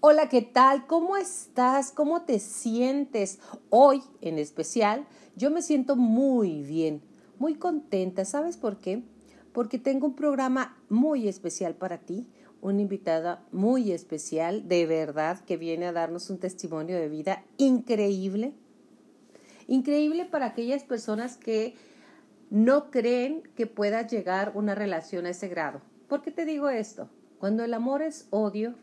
Hola, ¿qué tal? ¿Cómo estás? ¿Cómo te sientes? Hoy, en especial, yo me siento muy bien, muy contenta. ¿Sabes por qué? Porque tengo un programa muy especial para ti, una invitada muy especial, de verdad, que viene a darnos un testimonio de vida increíble. Increíble para aquellas personas que no creen que pueda llegar una relación a ese grado. ¿Por qué te digo esto? Cuando el amor es odio,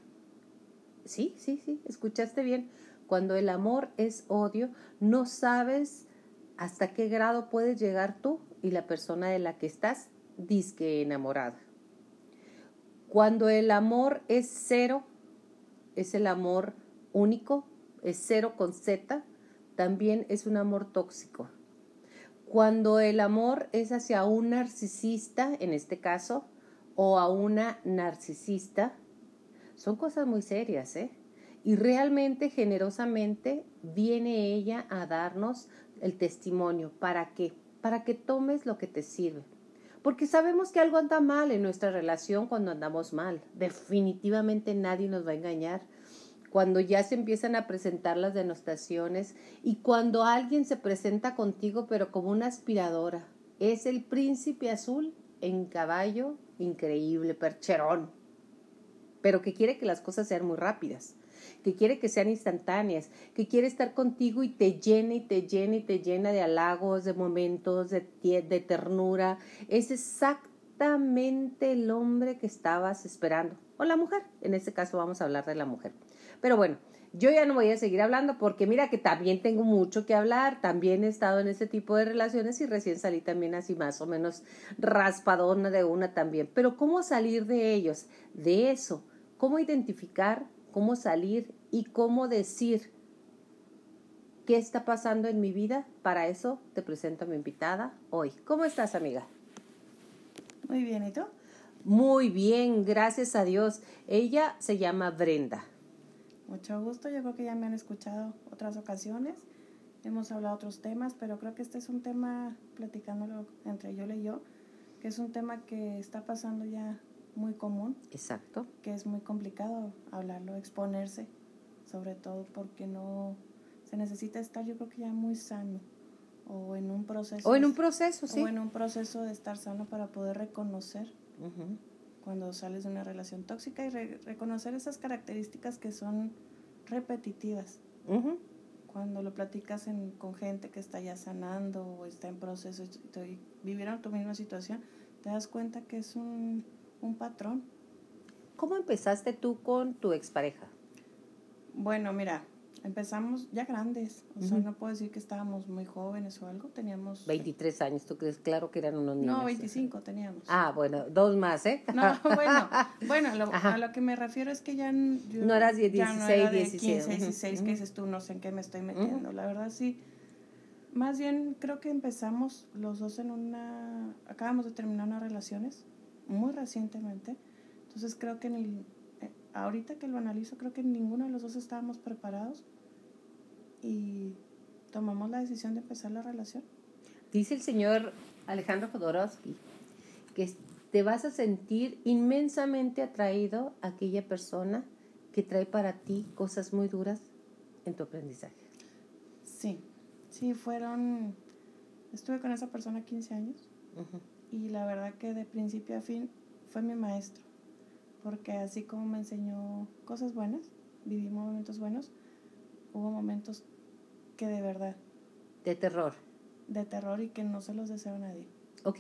sí, sí, sí, escuchaste bien, cuando el amor es odio, no sabes hasta qué grado puedes llegar tú y la persona de la que estás disque enamorada. Cuando el amor es cero, es el amor único, es cero con Z, también es un amor tóxico. Cuando el amor es hacia un narcisista, en este caso, o a una narcisista, son cosas muy serias, ¿eh? Y realmente, generosamente, viene ella a darnos el testimonio. ¿Para qué? Para que tomes lo que te sirve. Porque sabemos que algo anda mal en nuestra relación cuando andamos mal. Definitivamente nadie nos va a engañar cuando ya se empiezan a presentar las denostaciones y cuando alguien se presenta contigo pero como una aspiradora. Es el príncipe azul en caballo, increíble, percherón, pero que quiere que las cosas sean muy rápidas, que quiere que sean instantáneas, que quiere estar contigo y te llena y te llena y te llena de halagos, de momentos, de, de ternura. Es exactamente el hombre que estabas esperando, o la mujer, en este caso vamos a hablar de la mujer. Pero bueno, yo ya no voy a seguir hablando porque mira que también tengo mucho que hablar, también he estado en ese tipo de relaciones y recién salí también así más o menos raspadona de una también. Pero ¿cómo salir de ellos? De eso, ¿cómo identificar, cómo salir y cómo decir qué está pasando en mi vida? Para eso te presento a mi invitada hoy. ¿Cómo estás, amiga? Muy bien, ¿y tú? Muy bien, gracias a Dios. Ella se llama Brenda. Mucho gusto, yo creo que ya me han escuchado otras ocasiones, hemos hablado otros temas, pero creo que este es un tema, platicándolo entre yo y yo, que es un tema que está pasando ya muy común. Exacto. Que es muy complicado hablarlo, exponerse, sobre todo porque no se necesita estar, yo creo que ya muy sano, o en un proceso. O en un proceso, sí. O en un proceso de estar sano para poder reconocer cuando sales de una relación tóxica y reconocer esas características que son repetitivas. Cuando lo platicas con gente que está ya sanando o está en proceso y vivieron tu misma situación, te das cuenta que es un, un patrón. ¿Cómo empezaste tú con tu expareja? Bueno, mira, empezamos ya grandes, o sea, no puedo decir que estábamos muy jóvenes o algo, teníamos... 23 años, ¿tú crees? Claro que eran unos niños. No, 25 teníamos. Ah, bueno, dos más, ¿eh? No, bueno, bueno, a lo que me refiero es que ya... no eras 16, no era 16. 15, 16, que dices tú, no sé en qué me estoy metiendo, la verdad sí. Más bien creo que empezamos los dos en una... Acabamos de terminar unas relaciones muy recientemente, entonces creo que el, eh, ahorita que lo analizo, creo que ninguno de los dos estábamos preparados y tomamos la decisión de empezar la relación. Dice el señor Alejandro Jodorowsky que te vas a sentir inmensamente atraído a aquella persona que trae para ti cosas muy duras en tu aprendizaje. Sí, sí, fueron, estuve con esa persona 15 años y la verdad que de principio a fin fue mi maestro, porque así como me enseñó cosas buenas, vivimos momentos buenos, hubo momentos que de verdad. De terror. De terror y que no se los deseo a nadie. Ok,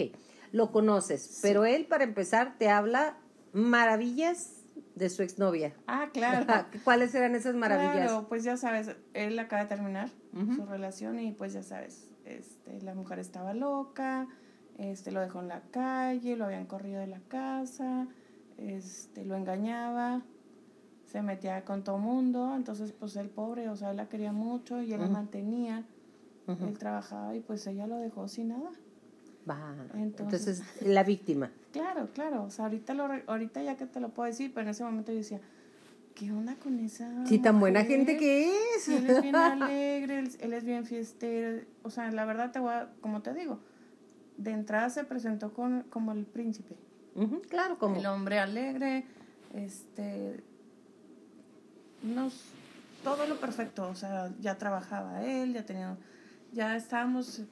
lo conoces, pero él para empezar te habla maravillas de su exnovia. Ah, claro. ¿Cuáles eran esas maravillas? Claro, pues ya sabes, él acaba de terminar su relación y pues ya sabes, este, la mujer estaba loca, este, lo dejó en la calle, lo habían corrido de la casa, este, lo engañaba, se metía con todo mundo, entonces pues el pobre, o sea, él la quería mucho y él la mantenía, él trabajaba y pues ella lo dejó sin nada. Entonces, la víctima. Claro, claro, o sea, ahorita, lo, ahorita ya que te lo puedo decir, pero en ese momento yo decía, ¿qué onda con esa? Sí, tan buena gente que es. él es bien alegre, él, es bien fiestero, o sea, la verdad te voy a, como te digo, de entrada se presentó con, como el príncipe. claro, como. El hombre alegre, este teníamos todo lo perfecto, o sea, ya trabajaba él, ya tenía, ya estábamos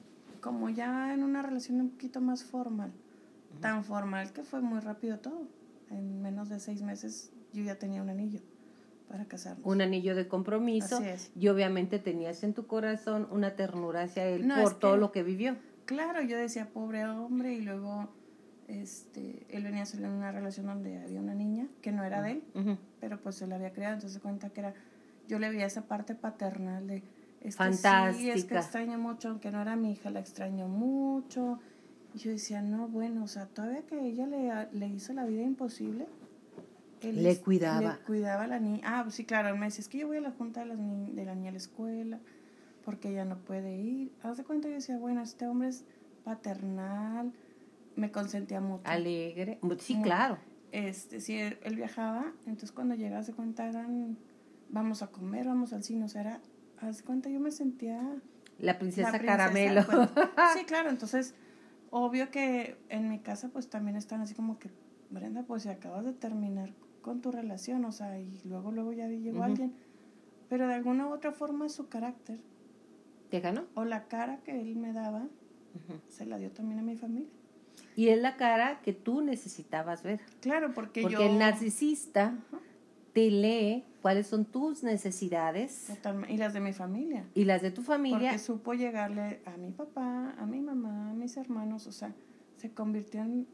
como ya en una relación un poquito más formal, tan formal que fue muy rápido todo. En menos de seis meses yo ya tenía un anillo para casarnos. Un anillo de compromiso. Así es. Y obviamente tenías en tu corazón una ternura hacia él No, por todo que- lo que vivió. Claro, yo decía, pobre hombre, y luego este, él venía a salir en una relación donde había una niña que no era de él, pero pues se la había criado, entonces cuenta que era, yo le veía esa parte paternal de, es que sí, es que Fantástica. extraño mucho, aunque no era mi hija, la extraño mucho. Y yo decía, no, bueno, o sea, todavía que ella le, le hizo la vida imposible. él Le cuidaba. Le cuidaba a la niña. Ah, pues sí, claro, él me decía, es que yo voy a la junta de, las ni- de la niña a la escuela porque ella no puede ir. Haz de cuenta, yo decía, bueno, este hombre es paternal, me consentía mucho. Alegre. Sí, Muy- claro. Este, sí, él, él viajaba, entonces cuando llegaba, de cuenta, eran, vamos a comer, vamos al cine, o sea, era, haz de cuenta, yo me sentía... La princesa, la princesa, Caramelo. pues. sí, claro, entonces, obvio que en mi casa, pues también están así como que, Brenda, pues si acabas de terminar con tu relación, o sea, y luego, luego ya llegó alguien, pero de alguna u otra forma su carácter ¿Te ganó? o la cara que él me daba, Ujú. se la dio también a mi familia. Y es la cara que tú necesitabas ver. Claro, porque, Porque yo... el narcisista Ajá, te lee cuáles son tus necesidades totalmente, y las de mi familia. y las de tu familia. Porque supo llegarle a mi papá, a mi mamá, a mis hermanos, o sea, se convirtió en,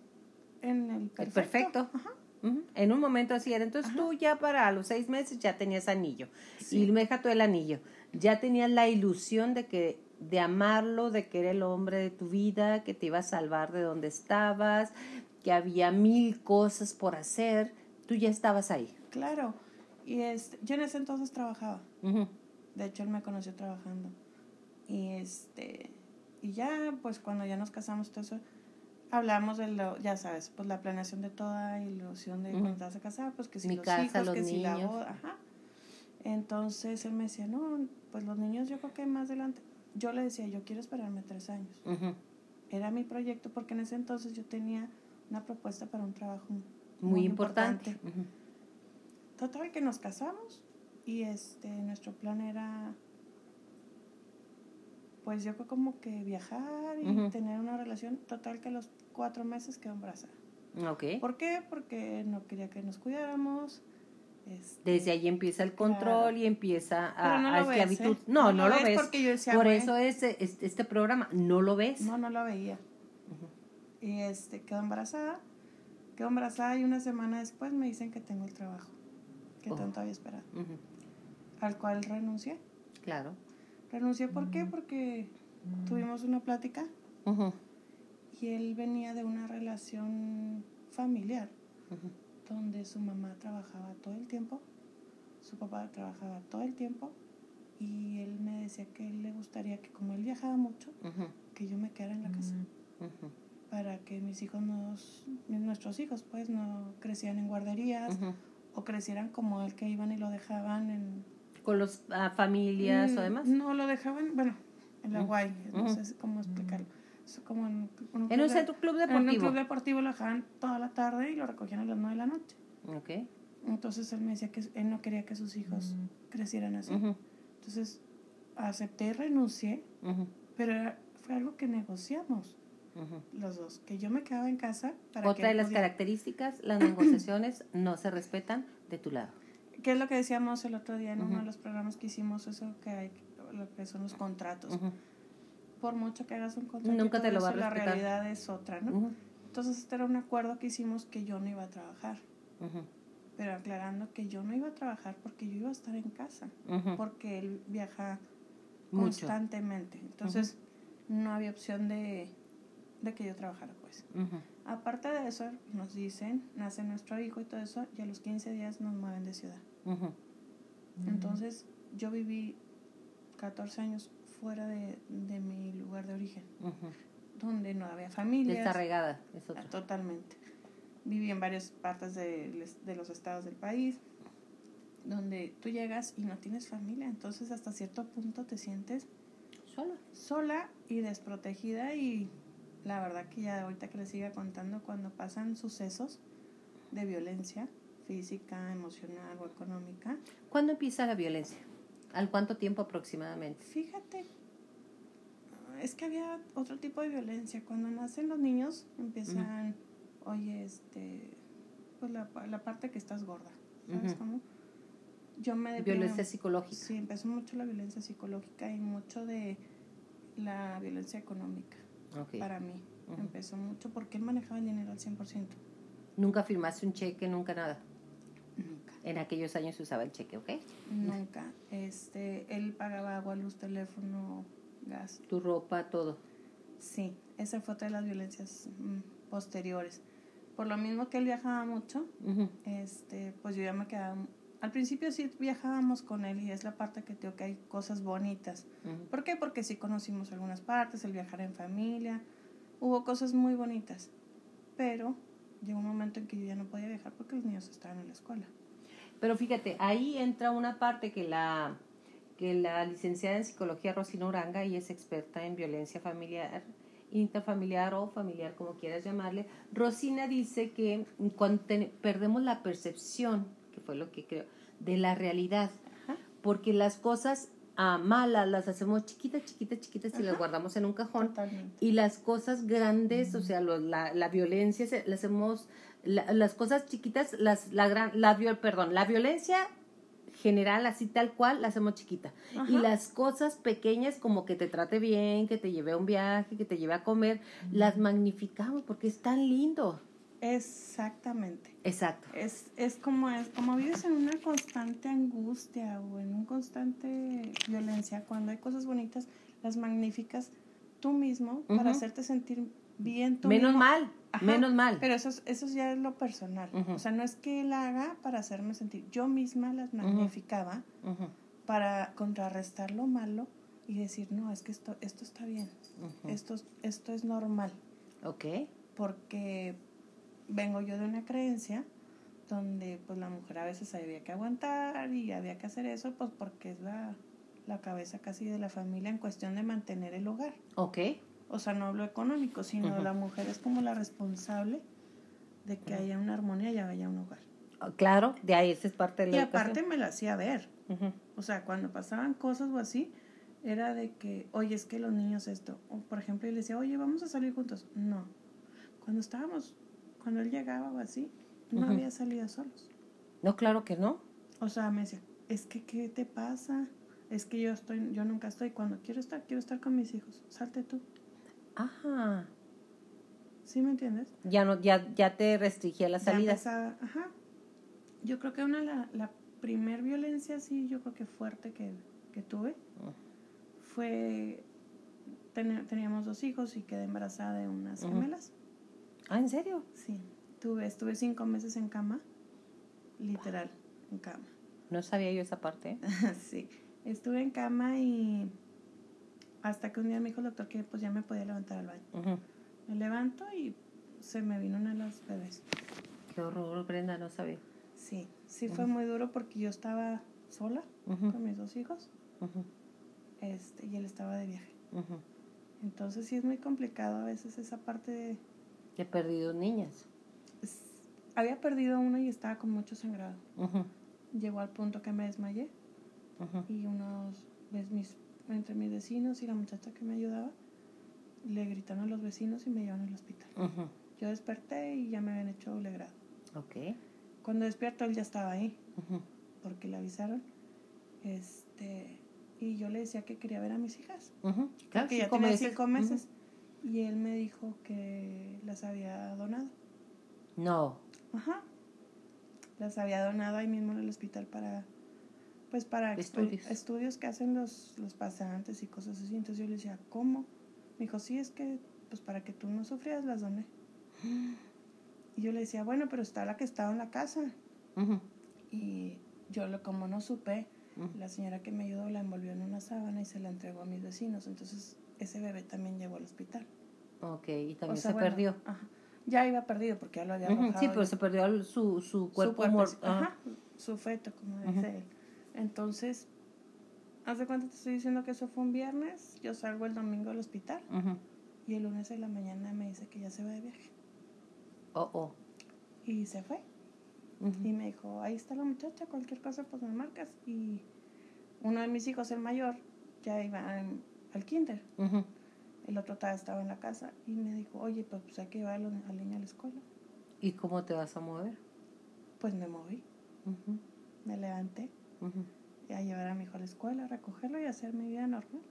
en el El perfecto. perfecto. Ajá. Ujú. En un momento así era. Entonces Ajá. tú ya para los seis meses ya tenías anillo. Sí. Y me deja todo el anillo. Ya tenías la ilusión de que de amarlo, de que era el hombre de tu vida, que te iba a salvar de donde estabas, que había mil cosas por hacer. Tú ya estabas ahí. Claro. Y este, yo en ese entonces trabajaba. De hecho, él me conoció trabajando. Y este y ya, pues cuando ya nos casamos, todo eso, hablamos de lo, ya sabes, pues la planeación de toda ilusión de Ujú. cuando te vas a casar, pues que si Mi los casa, hijos, los que si la niños. boda, ajá. Entonces él me decía, no, pues los niños yo creo que más adelante. Yo le decía, yo quiero esperarme tres años. Era mi proyecto porque en ese entonces yo tenía una propuesta para un trabajo Muy, importante. Total que nos casamos y este nuestro plan era pues yo creo como que viajar y tener una relación total que a los cuatro meses quedó embarazada. Ok. ¿Por qué? Porque no quería que nos cuidáramos. Este, Desde ahí empieza el control Claro. y empieza a, no a ves, esclavitud. ¿eh? No, no, lo ves. porque yo decía, Por eso es, es- este programa, no lo ves. No, no lo veía. Y este quedó embarazada. Quedó embarazada y una semana después me dicen que tengo el trabajo que Oh. tanto había esperado. Al cual renuncié. Claro. Renuncié ¿por qué? Porque tuvimos una plática y él venía de una relación familiar. Donde su mamá trabajaba todo el tiempo, su papá trabajaba todo el tiempo y él me decía que él le gustaría que como él viajaba mucho, que yo me quedara en la casa Ujú. para que mis hijos, nos, nuestros hijos pues no crecieran en guarderías o crecieran como él que iban y lo dejaban en... Con los familias o Mm, demás. No, lo dejaban, bueno, en la. Guay, no sé cómo explicarlo. Como en, un En club un de- centro club En un deportivo. club deportivo lo dejaban toda la tarde y lo recogían a las 9 de la noche. Ok. Entonces él me decía que él no quería que sus hijos crecieran así. Ujú. Entonces acepté y renuncié, Ujú. pero era- fue algo que negociamos los dos, que yo me quedaba en casa para que Otra de él las características, las negociaciones no se respetan de tu lado. ¿Qué es lo que decíamos el otro día en uno de los programas que hicimos? Eso que hay, lo que son los contratos. Por mucho que hagas un contrato, Nunca te lo va a eso, la realidad es otra, ¿no? Entonces este era un acuerdo que hicimos que yo no iba a trabajar, pero aclarando que yo no iba a trabajar porque yo iba a estar en casa. Porque él viaja Mucho. constantemente. Entonces, no había opción de, de que yo trabajara, pues. Aparte de eso, nos dicen, nace nuestro hijo y todo eso, y a los 15 días nos mueven de ciudad. Entonces, yo viví 14 años fuera de, de mi lugar de origen, Ujú. donde no había familia. Desarraigada, es otro. Totalmente. Viví en varias partes de, de los estados del país, donde tú llegas y no tienes familia, entonces hasta cierto punto te sientes Sola. sola y desprotegida y la verdad que ya ahorita que les siga contando cuando pasan sucesos de violencia física, emocional o económica. ¿Cuándo empieza la violencia? ¿Al cuánto tiempo aproximadamente? Fíjate, es que había otro tipo de violencia. Cuando nacen los niños empiezan, oye, este, pues la, la parte que estás gorda, ¿sabes cómo? Yo me Violencia psicológica. Sí, empezó mucho la violencia psicológica y mucho de la violencia económica. Para mí. Empezó mucho porque él manejaba el dinero al 100%. ¿Nunca firmaste un cheque, nunca nada? En aquellos años se usaba el cheque, ¿ok? Nunca. Este, él pagaba agua, luz, teléfono, gas. Tu ropa, todo. Sí, esa fue otra de las violencias mm, posteriores. Por lo mismo que él viajaba mucho, este, pues yo ya me quedaba al principio sí viajábamos con él y es la parte que tengo que hay cosas bonitas. ¿Por qué? Porque sí conocimos algunas partes, el viajar en familia, hubo cosas muy bonitas. Pero llegó un momento en que yo ya no podía viajar porque los niños estaban en la escuela. Pero fíjate, ahí entra una parte que la, que la licenciada en psicología Rosina Uranga, y es experta en violencia familiar, interfamiliar o familiar, como quieras llamarle. Rosina dice que cuando perdemos la percepción fue lo que creo, de la realidad. Porque las cosas ah, malas las hacemos chiquitas, chiquitas, chiquitas y las guardamos en un cajón. Y las cosas grandes, o sea, la, la, violencia, las hacemos, las cosas chiquitas, las, la gran, la, perdón, la violencia general, así tal cual, la hacemos chiquita. Y las cosas pequeñas, como que te trate bien, que te lleve a un viaje, que te lleve a comer, las magnificamos porque es tan lindo. Exactamente. Exacto. Es, es como es como vives en una constante angustia o en un constante violencia, cuando hay cosas bonitas, las magníficas tú mismo para hacerte sentir bien tú Menos mal, menos mal. Pero eso, eso ya es lo personal. O sea, no es que él haga para hacerme sentir. Yo misma las magnificaba para contrarrestar lo malo y decir, no, es que esto, esto está bien. Esto, esto es normal. Ok. Porque vengo yo de una creencia donde pues la mujer a veces había que aguantar y había que hacer eso pues porque es la, la cabeza casi de la familia en cuestión de mantener el hogar. Ok. O sea, no hablo económico, sino la mujer es como la responsable de que haya una armonía y haya un hogar. Ah, claro, de ahí esa es parte de la Y aparte me la hacía ver. O sea, cuando pasaban cosas o así, era de que, oye, es que los niños esto. O por ejemplo, y le decía, oye, vamos a salir juntos. No. Cuando estábamos cuando él llegaba o así, no había salido solos. No, claro que no. O sea, me decía, es que, ¿qué te pasa? Es que yo estoy, yo nunca estoy. Cuando quiero estar, quiero estar con mis hijos. Salte tú. Ajá. ¿Sí me entiendes? Ya no, ya, ya te restringía la salida. ajá. Yo creo que una la, la primer violencia, sí, yo creo que fuerte que, que tuve, fue teníamos dos hijos y quedé embarazada de unas gemelas. ¿Ah, en serio? Sí. Tuve, estuve cinco meses en cama, literal, en cama. No sabía yo esa parte. sí. Estuve en cama y hasta que un día me dijo el doctor que pues ya me podía levantar al baño. Me levanto y se me vino una de las bebés. Qué horror, Brenda, no sabía. Sí, sí fue muy duro porque yo estaba sola con mis dos hijos este, y él estaba de viaje. Entonces sí es muy complicado a veces esa parte de He perdido niñas. Había perdido una y estaba con mucho sangrado. Llegó al punto que me desmayé. Y unos, mis, entre mis vecinos y la muchacha que me ayudaba, le gritaron a los vecinos y me llevaron al hospital. Yo desperté y ya me habían hecho legrado. Okay. Cuando despierto él ya estaba ahí, porque le avisaron. Este, y yo le decía que quería ver a mis hijas. Claro, que ya tenía cinco meses. Y él me dijo que las había donado. No. Ajá. Las había donado ahí mismo en el hospital para, pues para estudios, estudios que hacen los, los pasantes y cosas así. Entonces yo le decía, ¿cómo? Me dijo, sí, es que, pues para que tú no sufrieras, las doné. Y yo le decía, bueno, pero está la que estaba en la casa. Y yo, lo, como no supe, la señora que me ayudó la envolvió en una sábana y se la entregó a mis vecinos. Entonces ese bebé también llegó al hospital. Ok, y también se perdió. Ya iba perdido porque ya lo había arrojado. Sí, pero se perdió su, su cuerpo, su, ajá, su feto, como dice él. Entonces, ¿hace cuánto te estoy diciendo que eso fue un viernes? Yo salgo el domingo al hospital y el lunes de la mañana me dice que ya se va de viaje. Oh, oh. Y se fue. Y me dijo, ahí está la muchacha, cualquier cosa pues me marcas. Y uno de mis hijos, el mayor, ya iba al kinder. El otro estaba en la casa y me dijo, oye, pues, pues hay que llevar al niño a la escuela. ¿Y cómo te vas a mover? Pues me moví. Me levanté. Y a llevar a mi hijo a la escuela, a recogerlo y hacer mi vida normal.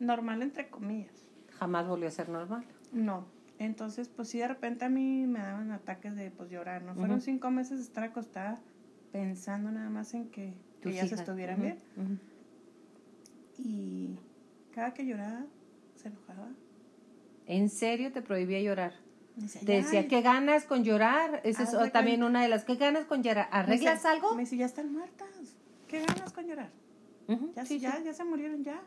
Normal entre comillas. ¿Jamás volvió a ser normal? No. Entonces, pues sí, de repente a mí me daban ataques de pues llorar, ¿no? Fueron cinco meses de estar acostada pensando nada más en que, que ellas estuvieran bien. Y cada que lloraba, se enojaba. ¿En serio te prohibía llorar? te decía, ¿qué ganas con llorar? Esa es también una de las, ¿qué ganas con llorar? ¿Arreglas algo? Me decía, ya están muertas. ¿Qué ganas con llorar? ya, ya, ya se murieron ya.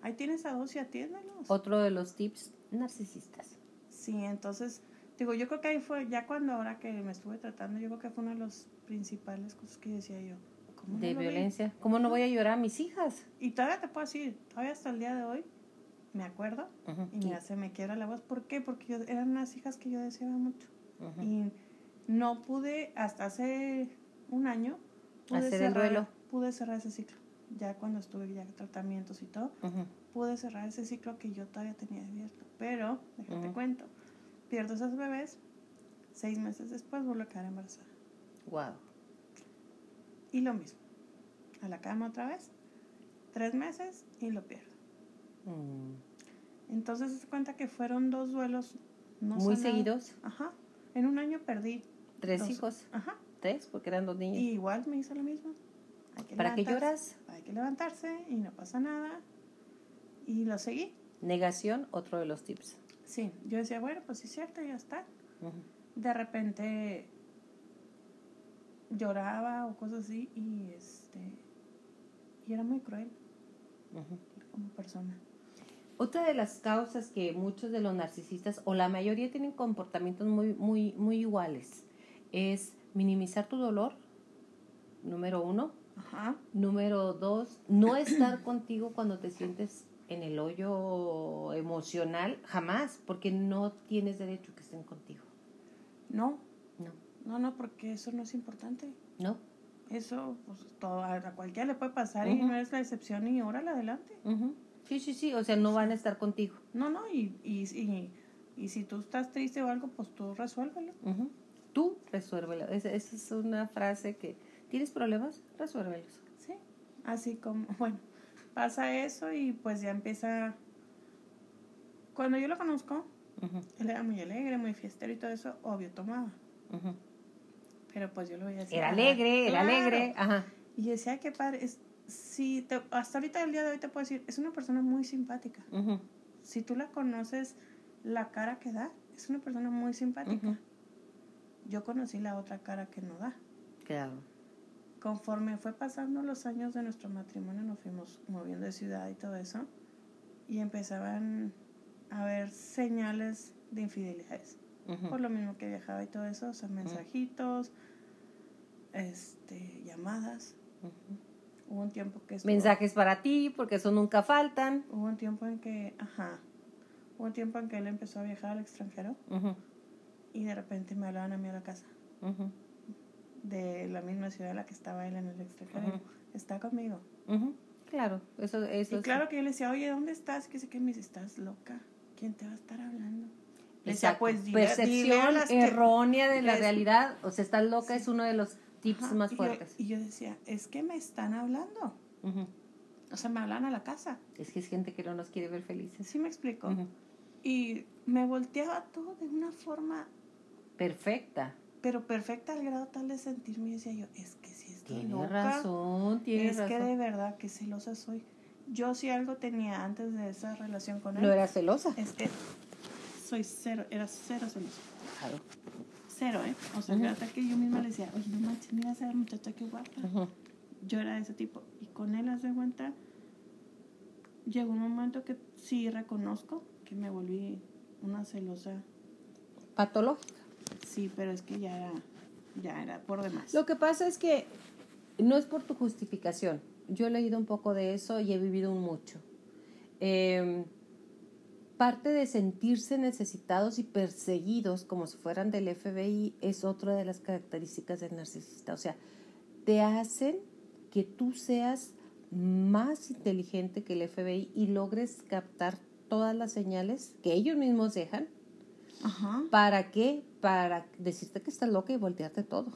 Ahí tienes a dos y atiéndalos. Otro de los tips narcisistas. Sí, entonces, digo, yo creo que ahí fue, ya cuando ahora que me estuve tratando, yo creo que fue una de las principales cosas que decía yo. De violencia. ¿Cómo no voy a llorar a mis hijas? Y todavía te puedo decir, todavía hasta el día de hoy, me acuerdo y mira, se me quiebra la voz. ¿Por qué? Porque eran unas hijas que yo deseaba mucho. Y no pude, hasta hace un año, pude hacer el duelo. Pude cerrar ese ciclo. Ya cuando estuve ya en tratamientos y todo, pude cerrar ese ciclo que yo todavía tenía abierto. Pero, déjate cuento, pierdo esos bebés, seis meses después vuelvo a quedar embarazada. Wow. Y lo mismo, a la cama otra vez, tres meses y lo pierdo. Mm. Entonces se cuenta que fueron dos duelos muy seguidos. Ajá. En un año perdí tres hijos. Ajá. Tres, porque eran dos niños. Y igual me hizo lo mismo. ¿Para qué lloras? Hay que levantarse y no pasa nada. Y lo seguí. Negación, otro de los tips. Sí, yo decía, bueno, pues sí es cierto, ya está. De repente lloraba o cosas así y este y era muy cruel como persona. Otra de las causas que muchos de los narcisistas o la mayoría tienen comportamientos muy, muy, muy iguales es minimizar tu dolor, número uno. Número dos, no estar contigo cuando te sientes en el hoyo emocional, jamás, porque no tienes derecho que estén contigo. No. No. No, porque eso no es importante. No. Eso, pues, todo, a cualquiera le puede pasar y no es la excepción y órale adelante. Sí, sí, sí, o sea, no van a estar contigo. No, no, y, y, y, y si tú estás triste o algo, pues tú resuélvelo. Tú resuélvelo. Esa, esa, es una frase que, ¿tienes problemas? Resuélvelos. Sí, así como, bueno, pasa eso y pues ya empieza... Cuando yo lo conozco, él era muy alegre, muy fiestero y todo eso, obvio, tomaba. Pero pues yo lo veía así. Era alegre, era alegre. Ajá. Y decía, qué padre. Es, si te, hasta ahorita, el día de hoy, te puedo decir, es una persona muy simpática. Si tú la conoces, la cara que da, es una persona muy simpática. Yo conocí la otra cara que no da. Claro. Conforme fue pasando los años de nuestro matrimonio, nos fuimos moviendo de ciudad y todo eso. Y empezaban a haber señales de infidelidades. Por lo mismo que viajaba y todo eso, o sea, mensajitos, este, llamadas. Hubo un tiempo que... Mensajes para ti, porque eso nunca faltan. Hubo un tiempo en que, ajá, hubo un tiempo en que él empezó a viajar al extranjero y de repente me hablaban a mí a la casa. De la misma ciudad en la que estaba él en el extranjero. Está conmigo. Claro, eso, eso. Y claro que yo le decía, oye, ¿dónde estás? Que sé que me dice, estás loca. ¿Quién te va a estar hablando? Pues, Percepción errónea de la realidad. O sea, estás loca es uno de los tips más fuertes. y yo decía, es que me están hablando. O sea, me hablan a la casa. Es que es gente que no nos quiere ver felices. Sí, me explico. Y me volteaba todo de una forma perfecta. Pero perfecta al grado tal de sentirme, decía yo, es que si estoy tiene razón, tiene es que de verdad que celosa soy. Yo si algo tenía antes de esa relación con él. ¿No era celosa? Es que soy cero, era cero celosa. Claro. Cero, ¿eh? O sea, uh que yo misma le decía, oye, no manches, mira esa muchacha que guapa. Yo era de ese tipo. Y con él, haz de cuenta, llegó un momento que sí reconozco que me volví una celosa. Patológica. Sí, pero es que ya era, ya era por demás. Lo que pasa es que no es por tu justificación. Yo he leído un poco de eso y he vivido mucho. Eh, parte de sentirse necesitados y perseguidos como si fueran del FBI es otra de las características del narcisista. O sea, te hacen que tú seas más inteligente que el FBI y logres captar todas las señales que ellos mismos dejan. Ajá. ¿Para qué? Para decirte que estás loca y voltearte todo.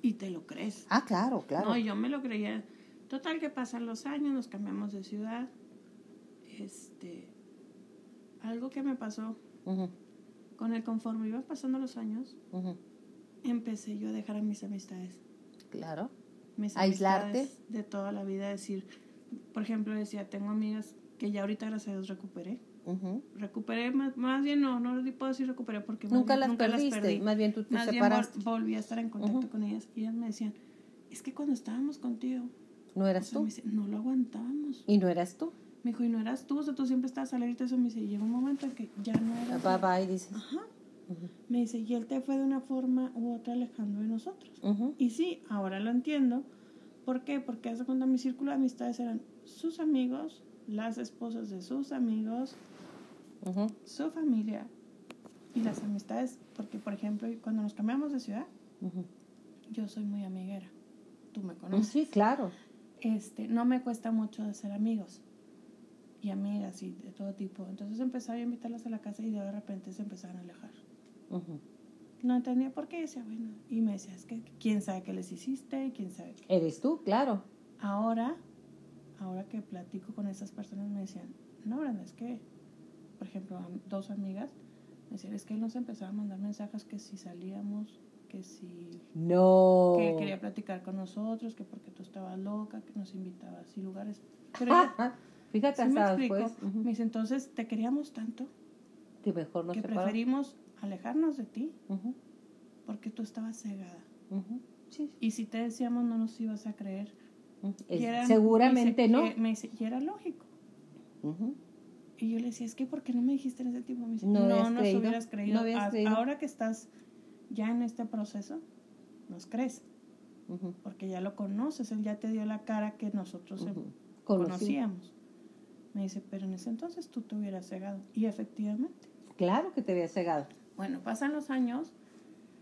Y te lo crees. Ah, claro, claro. No, yo me lo creía. Total que pasan los años, nos cambiamos de ciudad. Este, algo que me pasó Ujú, con el conforme iban pasando los años, ujú. empecé yo a dejar a mis amistades. Claro. Mis Aislarte. amistades de toda la vida, decir, por ejemplo, decía, tengo amigas que ya ahorita gracias a Dios recuperé. Ujú. Recuperé, más, más bien no, no puedo decir recuperé porque Nunca bien las nunca perdiste, perdí. más bien tú te Más bien separaste. vol- volví a estar en contacto con ellas y ellas me decían, es que cuando estábamos contigo, No o eras sea, tú. dice, no lo aguantábamos. Y no eras tú. Me dijo, y no eras tú, o sea, tú siempre estabas alerta, eso me dice, llegó un momento en que ya no eras. Bye bye, dices. Ajá. Me dice, y él te fue de una forma u otra alejando de nosotros. Y sí, ahora lo entiendo. ¿Por qué? Porque hace cuando mi círculo de amistades eran sus amigos, las esposas de sus amigos, su familia y las amistades. Porque, por ejemplo, cuando nos cambiamos de ciudad, yo soy muy amiguera. Tú me conoces. Sí, claro. Este, no me cuesta mucho hacer amigos y amigas y de todo tipo. Entonces empezaba a invitarlas a la casa y de repente se empezaron a alejar. No entendía por qué, decía, bueno, y me decía, es que quién sabe qué les hiciste, quién sabe qué. Eres tú, claro. Ahora, ahora que platico con esas personas me decían, no, Brenda, es que, por ejemplo, dos amigas me decían, es que él nos empezaba a mandar mensajes que si salíamos, que si No. que quería platicar con nosotros, que porque tú estabas loca, que nos invitaba así lugares. Pero Fíjate ¿sí me explico? después Me dice, entonces te queríamos tanto que mejor no que preferimos alejarnos de ti porque tú estabas cegada. Sí, Y si te decíamos no nos ibas a creer. Es- era- seguramente dice no. me dice, y era lógico. Y yo le decía, es que ¿por qué no me dijiste en ese tiempo? Me dice, No no, nos creído, hubieras creído. no habías A- creído. Ahora que estás ya en este proceso, nos crees, porque ya lo conoces, él ya te dio la cara que nosotros. Conocí. conocíamos. Me dice, pero en ese entonces tú te hubieras cegado. Y efectivamente. Claro que te había cegado. Bueno, pasan los años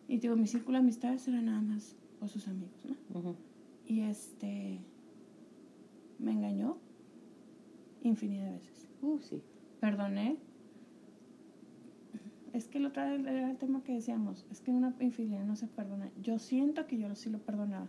y digo, mi círculo de amistades era nada más por sus amigos, ¿no? Y este, me engañó infinidad de veces. Uh, sí. Perdoné. Es que el otro era el tema que decíamos, es que una infidelidad no se perdona. Yo siento que yo sí lo perdonaba.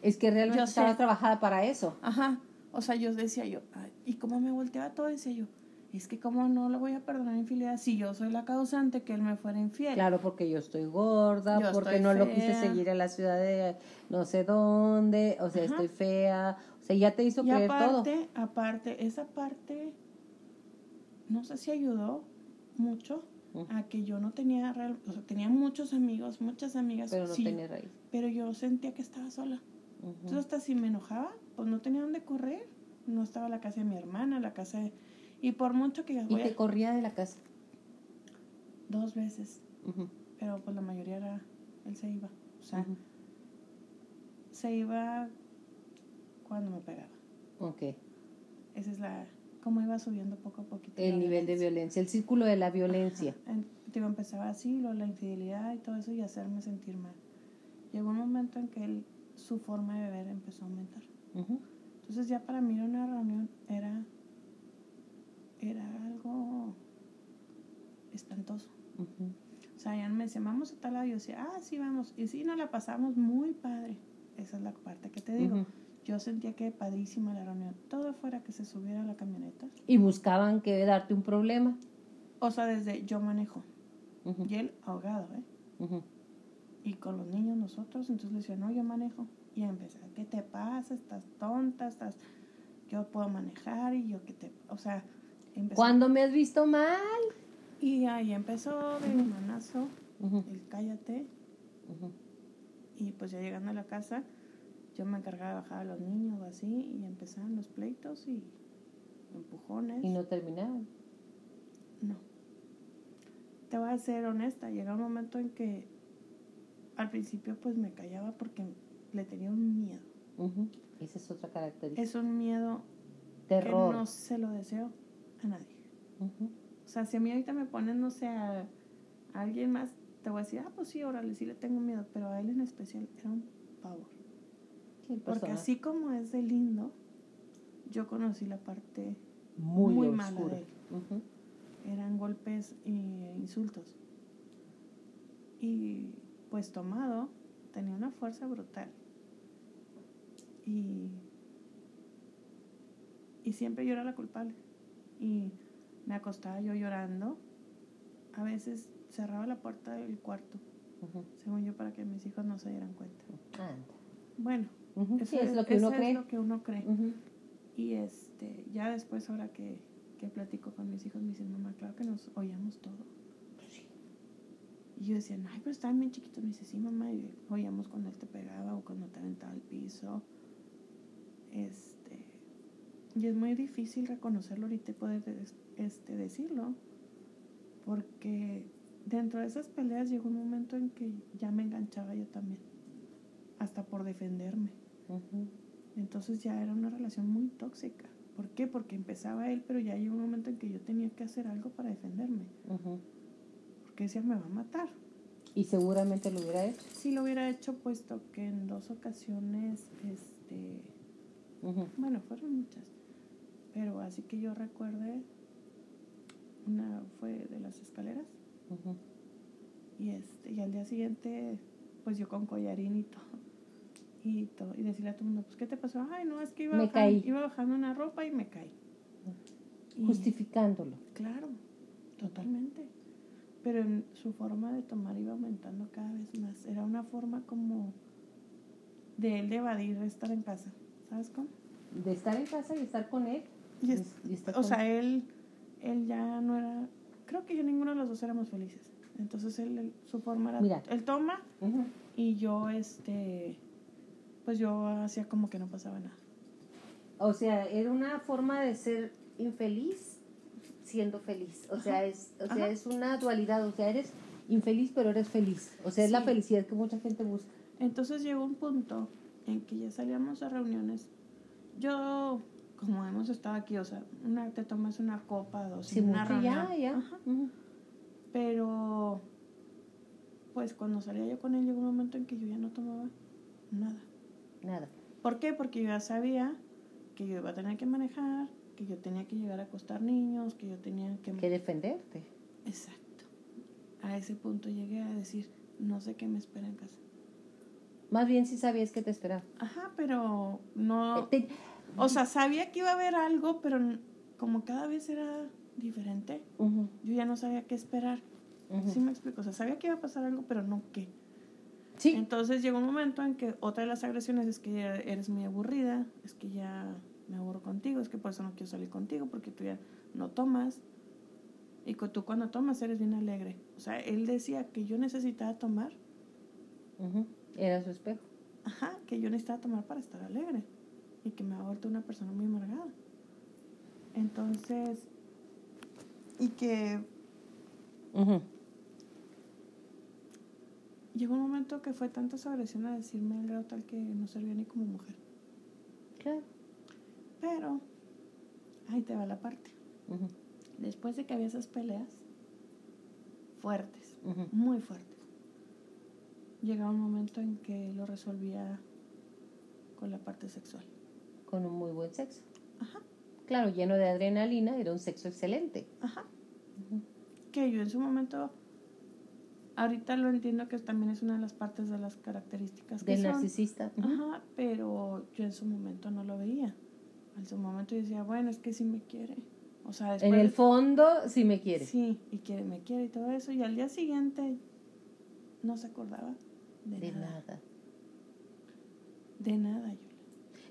Es que realmente Yo estaba sé. trabajada para eso. Ajá. O sea, yo decía yo, y como me volteaba todo, decía yo, es que cómo no le voy a perdonar infidelidad si yo soy la causante que él me fuera infiel. Claro, porque yo estoy gorda, Yo porque estoy no lo quise seguir a la ciudad de no sé dónde, o sea, Ajá. estoy fea, o sea, ya te hizo Y creer todo. aparte, aparte, esa parte, no sé si ayudó mucho a que yo no tenía, real- o sea, tenía muchos amigos, muchas amigas, Pero no sí, tenía raíz. pero yo sentía que estaba sola. Entonces hasta si me enojaba, pues no tenía dónde correr. No estaba la casa de mi hermana, la casa de... Y por mucho que Y a- te corría de la casa. dos veces, pero pues la mayoría era, él se iba. O sea, se iba cuando me pegaba. Ok. Esa es la... Cómo iba subiendo poco a poquito. El nivel de violencia, el círculo de la violencia. En- digo, empezaba así, lo, la infidelidad y todo eso y hacerme sentir mal. Llegó un momento en que él, su forma de beber empezó a aumentar. Entonces ya para mí una reunión era, era algo espantoso. O sea, ya me decían, vamos a tal lado. Y yo decía, ah, sí, vamos. Y sí, nos la pasamos muy padre. Esa es la parte que te digo. Yo sentía que padrísima la reunión. Todo fuera que se subiera a la camioneta. Y buscaban que darte un problema. O sea, desde yo manejo. Y él ahogado, ¿eh? Y con los niños nosotros, entonces le decía, no, yo manejo. Y empecé, ¿qué te pasa? Estás tonta, estás... Yo puedo manejar y yo que te... O sea, empezó... ¿Cuándo me has visto mal? Y ahí empezó de manazo, Ujú, el cállate. Y pues ya llegando a la casa, yo me encargaba de bajar a los niños o así y empezaban los pleitos y empujones. Y no terminaban. No. Te voy a ser honesta, llega un momento en que al principio pues me callaba porque le tenía un miedo. Ujú. Esa es otra característica. Es un miedo Terror. que no se lo deseo a nadie. O sea, si a mí ahorita me ponen, no sé, a, alguien más, te voy a decir, ah, pues sí, órale, sí le tengo miedo, pero a él en especial era un pavor. Porque así como es de lindo, yo conocí la parte muy, mala de él. Eran golpes e insultos. Y pues tomado, tenía una fuerza brutal. Y, y siempre yo era la culpable. Y me acostaba yo llorando. A veces cerraba la puerta del cuarto, según yo, para que mis hijos no se dieran cuenta. Bueno, eso es, lo que uno cree. Es lo que uno cree. Y este, ya después, ahora que, que platico con mis hijos, me dicen, mamá, claro que nos oíamos todo. Y yo decía, ay, pero estaban bien chiquitos. Me dice, sí, mamá, y oíamos cuando él te pegaba o cuando te aventaba al piso. Este, y es muy difícil reconocerlo ahorita y poder este, decirlo. Porque dentro de esas peleas llegó un momento en que ya me enganchaba yo también. Hasta por defenderme. Entonces ya era una relación muy tóxica. ¿Por qué? Porque empezaba él, pero ya llegó un momento en que yo tenía que hacer algo para defenderme. Porque decía, me va a matar. ¿Y seguramente lo hubiera hecho? Sí, lo hubiera hecho, puesto que en dos ocasiones, este, bueno, fueron muchas, pero así que yo recuerde, una fue de las escaleras, y, este, y al día siguiente, pues yo con collarín y todo, y, todo, y decirle a todo el mundo, pues, ¿qué te pasó? Ay, no, es que iba, bajando, iba bajando una ropa y me caí. Justificándolo. claro, totalmente pero en su forma de tomar iba aumentando cada vez más. Era una forma como de él de evadir estar en casa. ¿Sabes cómo? De estar en casa y estar con él. o sea, él, él ya no era... Creo que yo ninguno de los dos éramos felices. Entonces él, su forma era... Mira. Él toma y yo, este... Pues yo hacía como que no pasaba nada. O sea, era una forma de ser infeliz siendo feliz. O sea, es, o sea, es una dualidad. O sea, eres infeliz, pero eres feliz. O sea, es la felicidad que mucha gente busca. Entonces llegó un punto en que ya salíamos a reuniones. Yo, como hemos estado aquí, o sea, una, te tomas una copa, dos, sí, una reunión. Ya, ya. Pero, pues cuando salía yo con él, llegó un momento en que yo ya no tomaba nada. Nada. ¿Por qué? Porque yo ya sabía que yo iba a tener que manejar, que yo tenía que llegar a acostar niños, que yo tenía que... Que defenderte. Exacto. A ese punto llegué a decir, no sé qué me espera en casa. Más bien si sabías que te esperaba. Ajá, pero no... Eh, o sea, sabía que iba a haber algo, pero como cada vez era diferente, yo ya no sabía qué esperar. ¿Sí me explico? O sea, sabía que iba a pasar algo, pero no qué. Sí. Entonces llegó un momento en que otra de las agresiones es que eres muy aburrida, es que ya me aburro contigo, es que por eso no quiero salir contigo, porque tú ya no tomas. Y tú cuando tomas eres bien alegre. O sea, él decía que yo necesitaba tomar. Era su espejo. Ajá, que yo necesitaba tomar para estar alegre. Y que me ha vuelto una persona muy amargada. Entonces, y que... Llegó un momento que fue tanta su agresión a decirme el grado tal que no servía ni como mujer. Claro. Pero ahí te va la parte. Después de que había esas peleas fuertes, muy fuertes, llegaba un momento en que lo resolvía con la parte sexual. Con un muy buen sexo. Ajá. Claro, lleno de adrenalina, era un sexo excelente. Ajá. Que yo en su momento, ahorita lo entiendo que también es una de las partes de las características del narcisista. Ajá, pero yo en su momento no lo veía en su momento decía, bueno, es que sí me quiere. O sea, en el fondo sí me quiere. Sí, y que me quiere y todo eso. Y al día siguiente no se acordaba de, nada. De nada, Yula.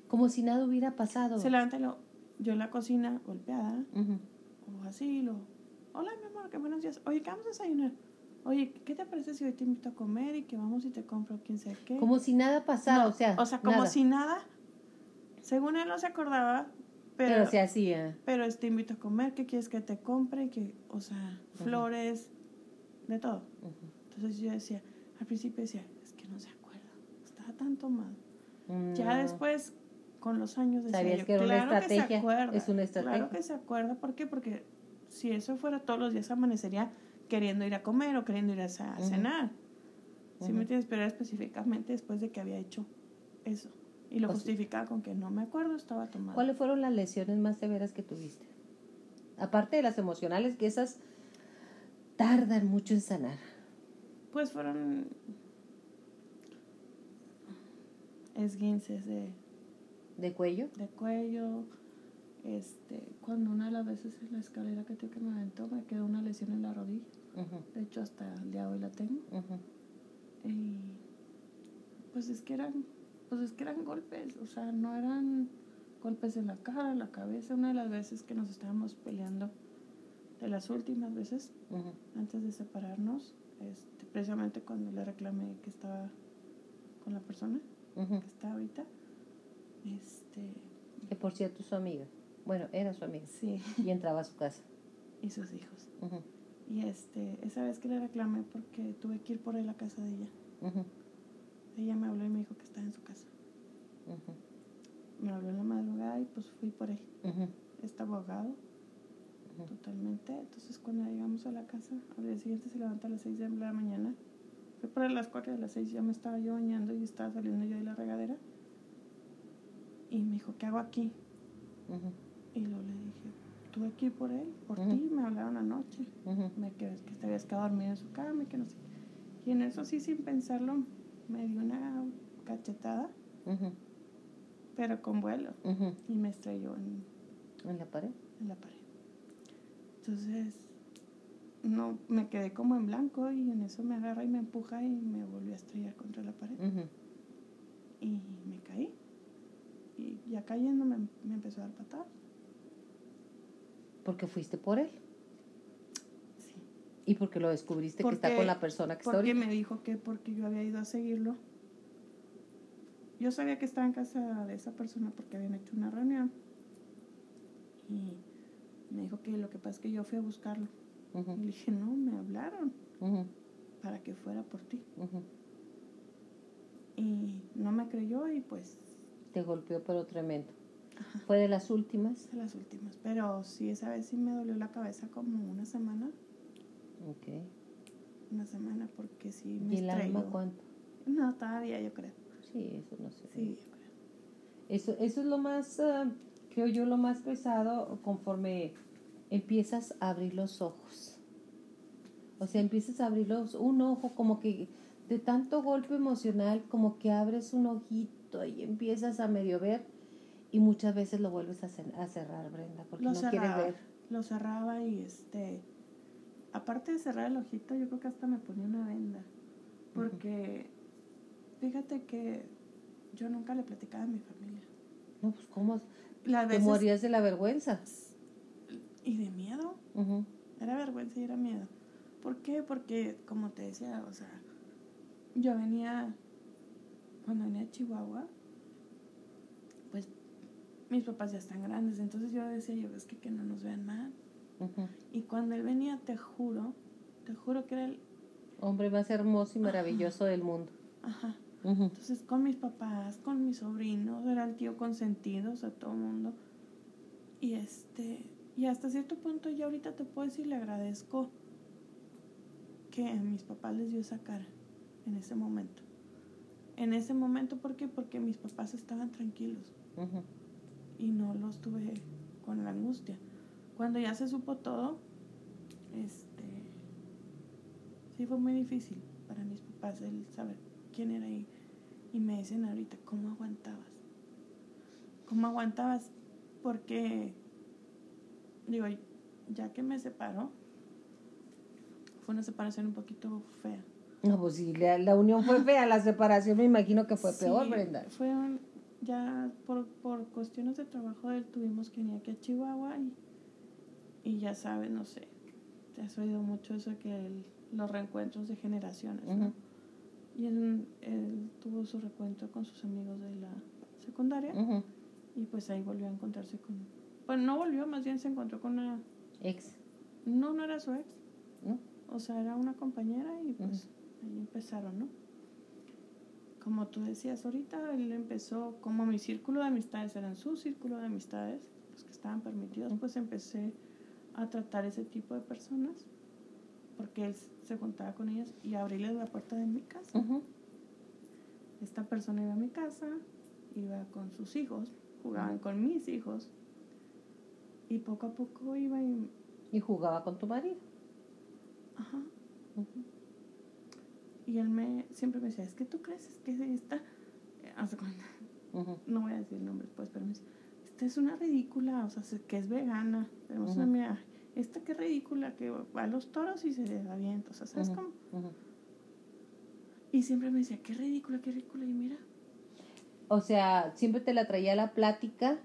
Como si nada hubiera pasado. Se levanta lo, yo en la cocina golpeada, o así, lo, hola mi amor, qué buenos días. Oye, ¿qué vamos a desayunar? Oye, ¿qué te parece si hoy te invito a comer y que vamos y te compro quién sé qué? Como si nada pasara, o sea. O sea, como si nada según él no se acordaba, pero, pero se hacía. Pero te invito a comer, ¿qué quieres que te compre? Que, o sea, flores, de todo. Entonces yo decía, al principio decía, no se acuerda, estaba tan tomado. Ya después, con los años, decía ¿Sabías que era una estrategia? es una estrategia. Claro que se acuerda, ¿por qué? Porque si eso fuera todos los días, amanecería queriendo ir a comer o queriendo ir a, cenar. ¿Sí me entiendes? Pero era específicamente después de que había hecho eso. Y lo justificaba con que no me acuerdo, estaba tomando. ¿Cuáles fueron las lesiones más severas que tuviste? Aparte de las emocionales, que esas tardan mucho en sanar. Pues fueron esguinces de... ¿De cuello? De cuello. Este, cuando una de las veces en la escalera que, que me aventó me quedó una lesión en la rodilla. De hecho, hasta el día de hoy la tengo. Y pues es que eran, pues es que eran golpes, o sea, no eran golpes en la cara, en la cabeza. Una de las veces que nos estábamos peleando, de las últimas veces, antes de separarnos, este, precisamente cuando le reclamé que estaba con la persona que está ahorita, este... Que por cierto su amiga. Bueno, era su amiga. Sí. Y entraba a su casa. Y sus hijos. Y este, esa vez que le reclamé porque tuve que ir por él a casa de ella. Ella me habló y me dijo que estaba en su casa. Me habló en la madrugada y pues fui por él. Estaba ahogado. Totalmente. Entonces cuando llegamos a la casa, al día siguiente se levanta a las 6 de la mañana. Fue por las 4 de las 6 ya me estaba yo bañando y estaba saliendo yo de la regadera. Y me dijo, ¿qué hago aquí? Y luego le dije, tuve que ir por él, por ti, me hablaron anoche, me que, que te habías quedado dormido en su cama y que no sé. Y en eso sí, sin pensarlo, me dio una cachetada, pero con vuelo, y me estrelló en, en la pared. En la pared. Entonces, no, me quedé como en blanco y en eso me agarra y me empuja y me volvió a estrellar contra la pared. Y me caí. Y ya cayendo me, me empezó a dar patadas. Porque fuiste por él. Sí. Y porque lo descubriste que está con la persona que está Porque me dijo que porque yo había ido a seguirlo. Yo sabía que estaba en casa de esa persona porque habían hecho una reunión. Y me dijo que lo que pasa es que yo fui a buscarlo. Le dije, no, me hablaron para que fuera por ti. Y no me creyó y pues... Te golpeó pero tremendo. ¿Fue de las últimas? De las últimas, pero sí, esa vez sí me dolió la cabeza como una semana. Ok. Una semana porque sí me ¿Y el alma cuánto? No, todavía yo creo. Sí, eso no sé. Sí, yo creo. Eso, eso es lo más, ah, creo yo, lo más pesado conforme empiezas a abrir los ojos. O sea, empiezas a abrir los, un ojo como que de tanto golpe emocional, como que abres un ojito y empiezas a medio ver y muchas veces lo vuelves a, cerrar, Brenda, porque no quieres ver. Lo cerraba y este, aparte de cerrar el ojito, yo creo que hasta me ponía una venda. Porque fíjate que yo nunca le platicaba a mi familia. No, pues cómo. Te morías de la vergüenza. Y de miedo. Era vergüenza y era miedo. ¿Por qué? Porque, como te decía, o sea, yo venía, cuando venía a Chihuahua, pues mis papás ya están grandes, entonces yo decía, yo es que, que no nos vean mal. Y cuando él venía, te juro, te juro que era el hombre más hermoso y maravilloso del mundo. Ajá. Entonces, con mis papás, con mis sobrinos, era el tío consentido, o sea, todo el mundo. Y este, y hasta cierto punto, yo ahorita te puedo decir, le agradezco que a mis papás les dio esa cara en ese momento. En ese momento, ¿por qué? Porque mis papás estaban tranquilos y no los tuve con la angustia. Cuando ya se supo todo, este, sí fue muy difícil para mis papás el saber quién era y, y me dicen ahorita, ¿cómo aguantabas? ¿Cómo aguantabas? Porque, digo, ya que me separó, fue una separación un poquito fea. No, pues sí, la, unión fue fea, la separación me imagino que fue peor, Brenda. Fue un, ya por, por cuestiones de trabajo él tuvimos que venir aquí a Chihuahua y, y ya sabes, no sé, te has oído mucho eso que los reencuentros de generaciones, ¿no? Y él, él, tuvo su recuento con sus amigos de la secundaria y pues ahí volvió a encontrarse con... Bueno, no volvió, más bien se encontró con una... Ex. No, no era su ex. ¿No? O sea, era una compañera y pues ahí empezaron, ¿no? como tú decías ahorita, él empezó, como mi círculo de amistades eran su círculo de amistades, los que estaban permitidos, pues empecé a tratar ese tipo de personas, porque él se juntaba con ellas y abrirles la puerta de mi casa. Esta persona iba a mi casa, iba con sus hijos, jugaban con mis hijos, y poco a poco iba y... ¿Y jugaba con tu marido? Ajá. Y él me, siempre me decía, es que tú crees que esta... Hace cuenta. No voy a decir nombres, pues, pero me dice, esta es una ridícula, o sea, que es vegana. Tenemos una amiga, esta que ridícula, que va a los toros y se avienta, o sea, ¿sabes cómo? Y siempre me decía, qué ridícula, qué ridícula, y mira. O sea, siempre te la traía la plática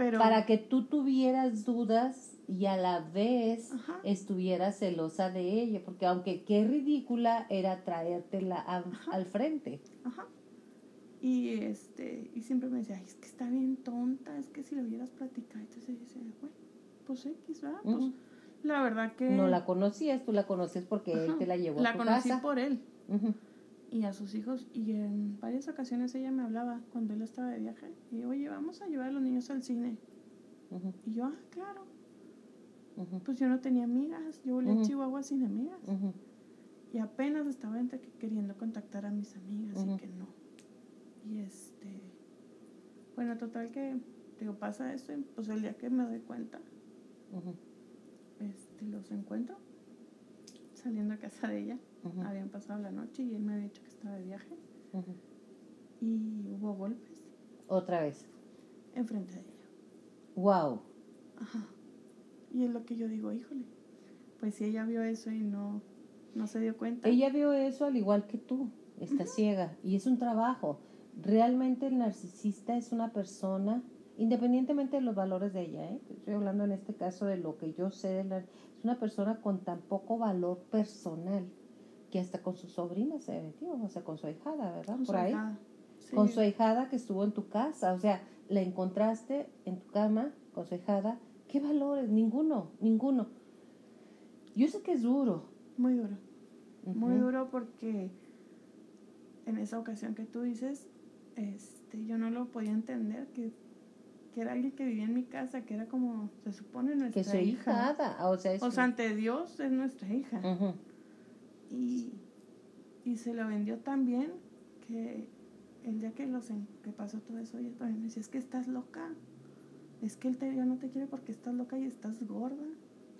pero, para que tú tuvieras dudas y a la vez estuvieras celosa de ella, porque aunque qué ridícula era traértela al frente. Ajá. Y este, y siempre me decía, es que está bien tonta, es que si lo hubieras platicado, entonces dice, bueno, pues X, ¿verdad? Pues la verdad que... No la conocías, tú la conoces porque él te la llevó a tu casa. La conocí por él. Y a sus hijos, y en varias ocasiones ella me hablaba cuando él estaba de viaje, y oye, vamos a llevar a los niños al cine. Y yo, ah, claro. Pues yo no tenía amigas, yo volví a Chihuahua sin amigas. Y apenas estaba entre queriendo contactar a mis amigas y que no. Y este, bueno, total que, digo, pasa eso, pues el día que me doy cuenta, este, los encuentro saliendo a casa de ella. Habían pasado la noche y él me había dicho que estaba de viaje. Y hubo golpes. ¿Otra vez? Enfrente de ella. Wow. Ajá. Y es lo que yo digo, híjole, pues si ella vio eso y no, no se dio cuenta. Ella vio eso al igual que tú, está ciega y es un trabajo. Realmente el narcisista es una persona, independientemente de los valores de ella, ¿eh? estoy hablando en este caso de lo que yo sé, de la, es una persona con tan poco valor personal que hasta con su sobrina se metió, o sea, con su hijada, ¿verdad? Por ahí. Con su hijada que estuvo en tu casa, o sea, la encontraste en tu cama con su hijada. ¿Qué valores? Ninguno, ninguno. Yo sé que es duro. Muy duro. Muy duro porque en esa ocasión que tú dices, este, yo no lo podía entender, que, que era alguien que vivía en mi casa, que era como, se supone, nuestra que su hija. o sea, o sea, ante Dios es nuestra hija. Y, y se lo vendió tan bien que el día que, los, que pasó todo eso, ella también me decía, es que estás loca. Es que él te, ya no te quiere porque estás loca y estás gorda.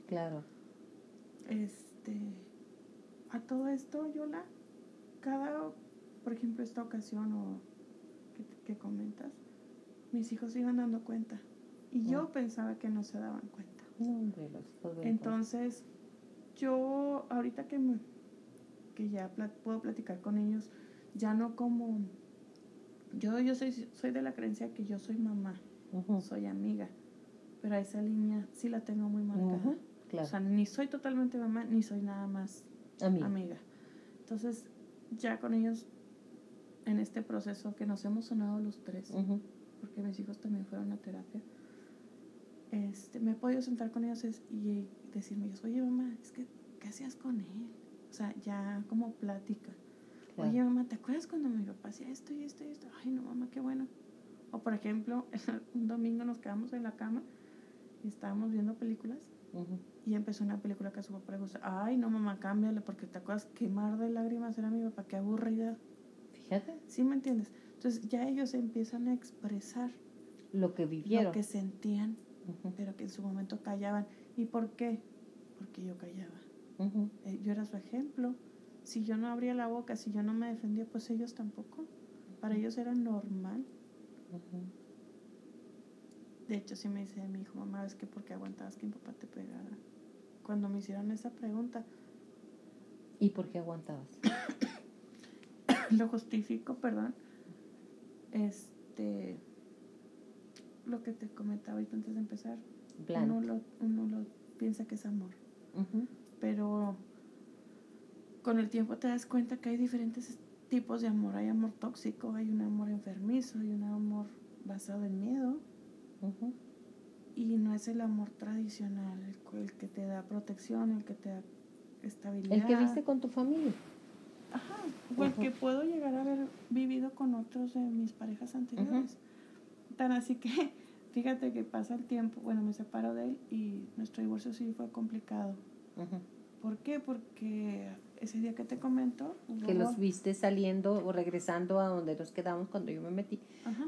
Claro. Este, a todo esto, Yola, cada, por ejemplo, esta ocasión o que, comentas, mis hijos iban dando cuenta. Y yo pensaba que no se daban cuenta. Entonces, yo ahorita que, me, que ya puedo platicar con ellos, ya no como... Yo, yo soy, soy de la creencia que yo soy mamá, soy amiga, pero a esa línea sí la tengo muy marcada. O sea, ni soy totalmente mamá, ni soy nada más amiga. Entonces, ya con ellos en este proceso que nos hemos sonado los tres, porque mis hijos también fueron a terapia, este, me he podido sentar con ellos y decirme, oye mamá, es que, ¿qué hacías con él? O sea, ya como plática. Oye mamá, ¿te acuerdas cuando mi papá hacía esto y esto y esto? Ay, no mamá, qué bueno. O por ejemplo, un domingo nos quedamos en la cama y estábamos viendo películas y empezó una película que a su papá le gusta. Ay, no mamá, cámbiale porque te acuerdas quemar de lágrimas era mi papá, qué aburrida. ¿Sí me entiendes? Entonces ya ellos empiezan a expresar lo que vivieron, lo que sentían, pero que en su momento callaban. ¿Y por qué? Porque yo callaba. Eh, yo era su ejemplo. Si yo no abría la boca, si yo no me defendía, pues ellos tampoco. Para ellos era normal. De hecho, sí me dice mi hijo, mamá, es que porque aguantabas que mi papá te pegara. Cuando me hicieron esa pregunta. ¿Y por qué aguantabas? lo justifico, perdón. Este, lo que te comentaba ahorita antes de empezar, uno lo, uno lo, piensa que es amor, pero con el tiempo te das cuenta que hay diferentes tipos de amor. Hay amor tóxico, hay un amor enfermizo, hay un amor basado en miedo. Y no es el amor tradicional, el, que te da protección, el que te da estabilidad. El que viste con tu familia. Ajá, porque puedo llegar a haber vivido con otros de mis parejas anteriores. Tan así que fíjate que pasa el tiempo, bueno, me separo de él y nuestro divorcio sí fue complicado. ¿Por qué? Porque ese día que te comento... Que los viste saliendo o regresando a donde nos quedamos cuando yo me metí,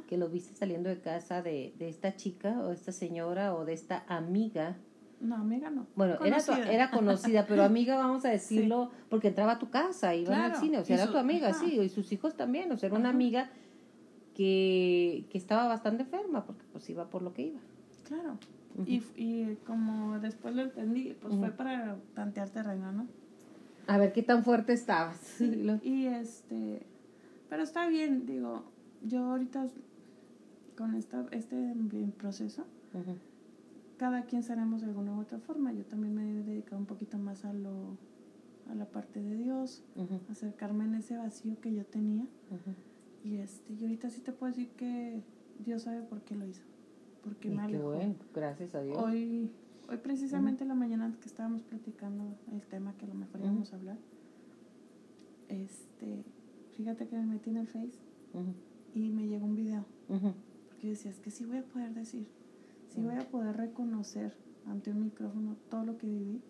que los viste saliendo de casa de, de esta chica o esta señora o de esta amiga. No, amiga no. Bueno, era, era conocida, pero amiga vamos a decirlo, porque entraba a tu casa, iba al cine, o sea, era tu amiga, sí, y sus hijos también, o sea, era una amiga que, que estaba bastante enferma, porque pues iba por lo que iba. Claro. Y, y como después lo entendí, pues fue para tantear terreno, ¿no? A ver qué tan fuerte estabas. y este, pero está bien, digo, yo ahorita con esta, este proceso, cada quien seremos de alguna u otra forma. Yo también me he dedicado un poquito más a lo a la parte de Dios, acercarme en ese vacío que yo tenía. Y este, y ahorita sí te puedo decir que Dios sabe por qué lo hizo. Porque me qué bueno, gracias a Dios. Hoy Hoy precisamente la mañana que estábamos platicando el tema que a lo mejor íbamos a hablar, este, fíjate que me metí en el Face y me llegó un video. Porque decía, es que sí voy a poder decir, sí voy a poder reconocer ante un micrófono todo lo que viví,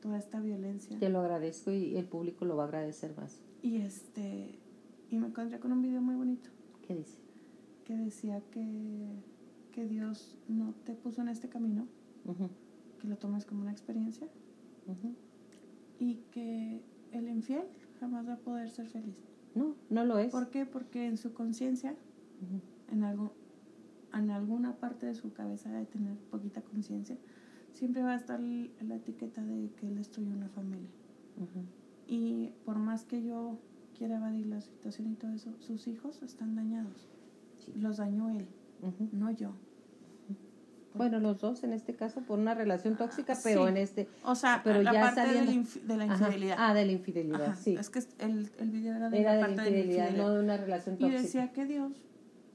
toda esta violencia. Te lo agradezco y el público lo va a agradecer más. Y este, y me encontré con un video muy bonito. ¿Qué dice? Que decía que, que Dios no te puso en este camino que lo tomes como una experiencia y que el infiel jamás va a poder ser feliz. No, no lo es. ¿Por qué? Porque en su conciencia, en, algo, en alguna parte de su cabeza de tener poquita conciencia, siempre va a estar la etiqueta de que él destruyó una familia. Y por más que yo quiera evadir la situación y todo eso, sus hijos están dañados. Los dañó él, no yo. Bueno, los dos en este caso por una relación tóxica, pero en este. O sea, pero la ya parte de, la infidelidad. Ah, de la infidelidad, sí. Es que el, el video era de la parte de, infidelidad, no de una relación tóxica. Y decía que Dios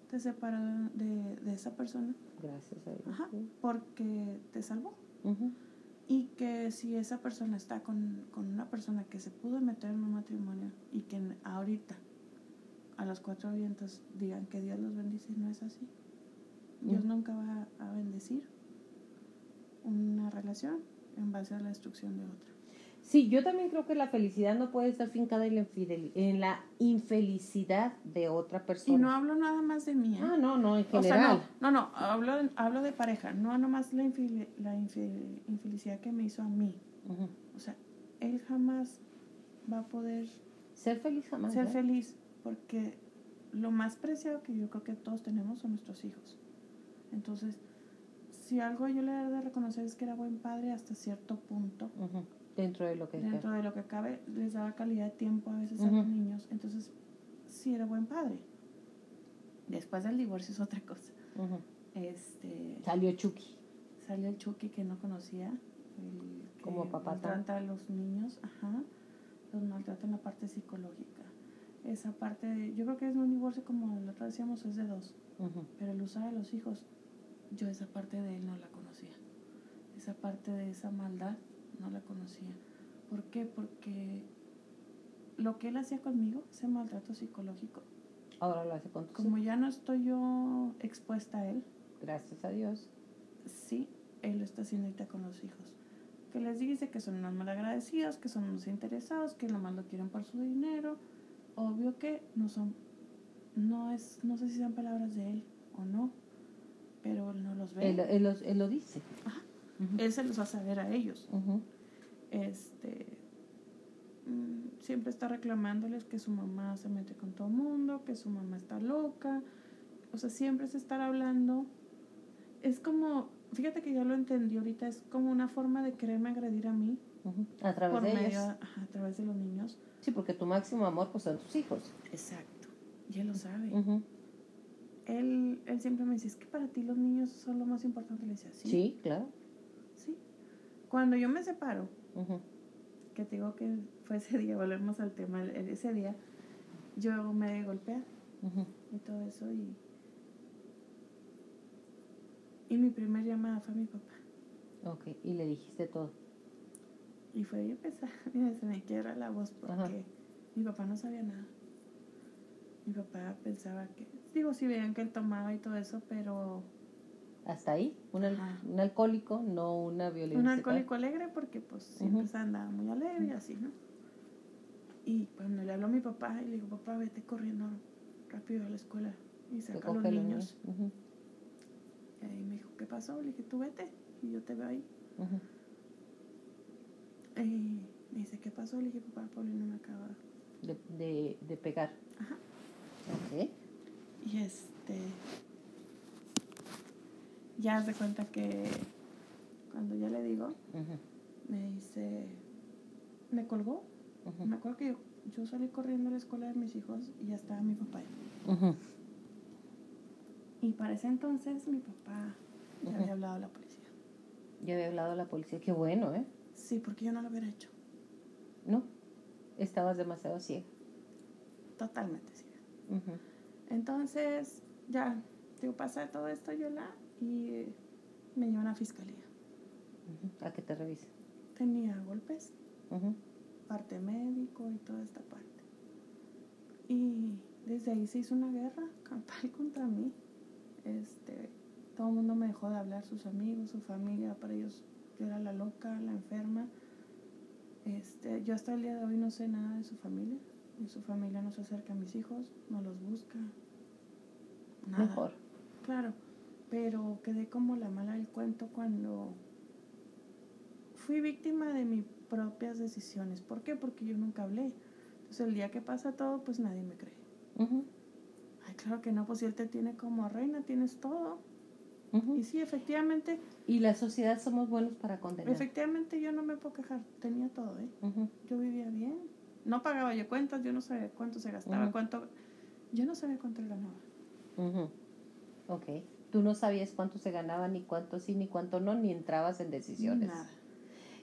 te separó de, de esa persona. Gracias a Dios. Ajá, porque te salvó. Y que si esa persona está con, con una persona que se pudo meter en un matrimonio y que ahorita a los cuatro vientos digan que Dios los bendice, no es así. Dios nunca va a bendecir una relación en base a la destrucción de otra. Sí, yo también creo que la felicidad no puede estar fincada en la, en la infelicidad de otra persona. Y no hablo nada más de mí. ¿eh? Ah, no, no, en general. no, no, hablo, hablo de pareja, no nomás la, la infelicidad que me hizo a mí. O sea, él jamás va a poder... Ser feliz jamás. Ser feliz, porque lo más preciado que yo creo que todos tenemos son nuestros hijos. Entonces, si algo yo le he de reconocer es que era buen padre hasta cierto punto. Dentro de lo que Dentro de lo que cabe, les daba calidad de tiempo a veces a los niños. Entonces, sí era buen padre. Después del divorcio es otra cosa. este, salió Chucky. Salió el Chucky que no conocía. Como papá. Maltrata a los niños, ajá. Los maltrata en la parte psicológica. Esa parte, yo creo que es un divorcio como lo decíamos, es de dos. Pero el usar a los hijos yo esa parte de él no la conocía. Esa parte de esa maldad no la conocía. ¿Por qué? Porque lo que él hacía conmigo, ese maltrato psicológico, ahora lo hace con Como ya no estoy yo expuesta a él. Gracias a Dios. Sí, él lo está haciendo ahorita con los hijos. Que les dice que son unos malagradecidos, que son unos interesados, que nomás lo quieren por su dinero. Obvio que no son, no es, no sé si son palabras de él o no, pero él no los ve. Él, lo dice. Él se los va a saber a ellos. Este mm, siempre está reclamándoles que su mamá se mete con todo el mundo, que su mamá está loca. O sea, siempre es estar hablando. Es como, fíjate que ya lo entendí ahorita, es como una forma de quererme agredir a mí. A través de ellos. a través de los niños. Sí, porque tu máximo amor pues son tus hijos. Exacto. Y él lo sabe él, él siempre me dice, es que para ti los niños son lo más importante. Le decía, sí. Sí, claro. Sí. Cuando yo me separo, que te digo que fue ese día, volvemos al tema, ese día, yo me golpeé y todo eso y... Y mi primer llamada fue a mi papá. Ok, y le dijiste todo. Y fue bien pesada, mira, se me quiebra la voz porque mi papá no sabía nada. Mi papá pensaba que, digo, sí veían que él tomaba y todo eso, pero Hasta ahí, un, un alcohólico, no una violencia. Un alcohólico alegre porque pues siempre se andaba muy alegre y así, ¿no? Y cuando le habló a mi papá y le dijo, papá, vete corriendo rápido a la escuela y saca a los niños. Y ahí me dijo, ¿qué pasó? Le dije, tú vete y yo te veo ahí. Y me dice, ¿qué pasó? Le dije, papá, Paulina me acaba de, de, de pegar. Ajá. Ok. Y este. Ya se cuenta que cuando ya le digo, me dice, me colgó. Me acuerdo que yo, salí corriendo a la escuela de mis hijos y ya estaba mi papá ahí. Y para ese entonces mi papá ya había hablado a la policía. Ya había hablado a la policía, qué bueno, ¿eh? Sí, porque yo no lo hubiera hecho. No, estabas demasiado ciega. Totalmente ciega. Entonces, ya, digo, pasa todo esto, Yola, y me llevan a fiscalía. ¿A qué te revisen? Tenía golpes, parte médico y toda esta parte. Y desde ahí se hizo una guerra campal contra mí. Este, todo el mundo me dejó de hablar, sus amigos, su familia, para ellos yo era la loca, la enferma. Este, yo hasta el día de hoy no sé nada de su familia. Y su familia no se acerca a mis hijos, no los busca. Nada. Mejor. Claro, pero quedé como la mala del cuento cuando fui víctima de mis propias decisiones. ¿Por qué? Porque yo nunca hablé. Entonces el día que pasa todo, pues nadie me cree. Ay, claro que no, pues si él te tiene como reina, tienes todo. Y sí, efectivamente. Y la sociedad somos buenos para condenar. Efectivamente, yo no me puedo quejar. Tenía todo, ¿eh? Yo vivía bien. No pagaba yo cuentas, yo no sabía cuánto se gastaba, cuánto. Yo no sabía cuánto ganaba. Ok. Tú no sabías cuánto se ganaba, ni cuánto sí, ni cuánto no, ni entrabas en decisiones. Nada.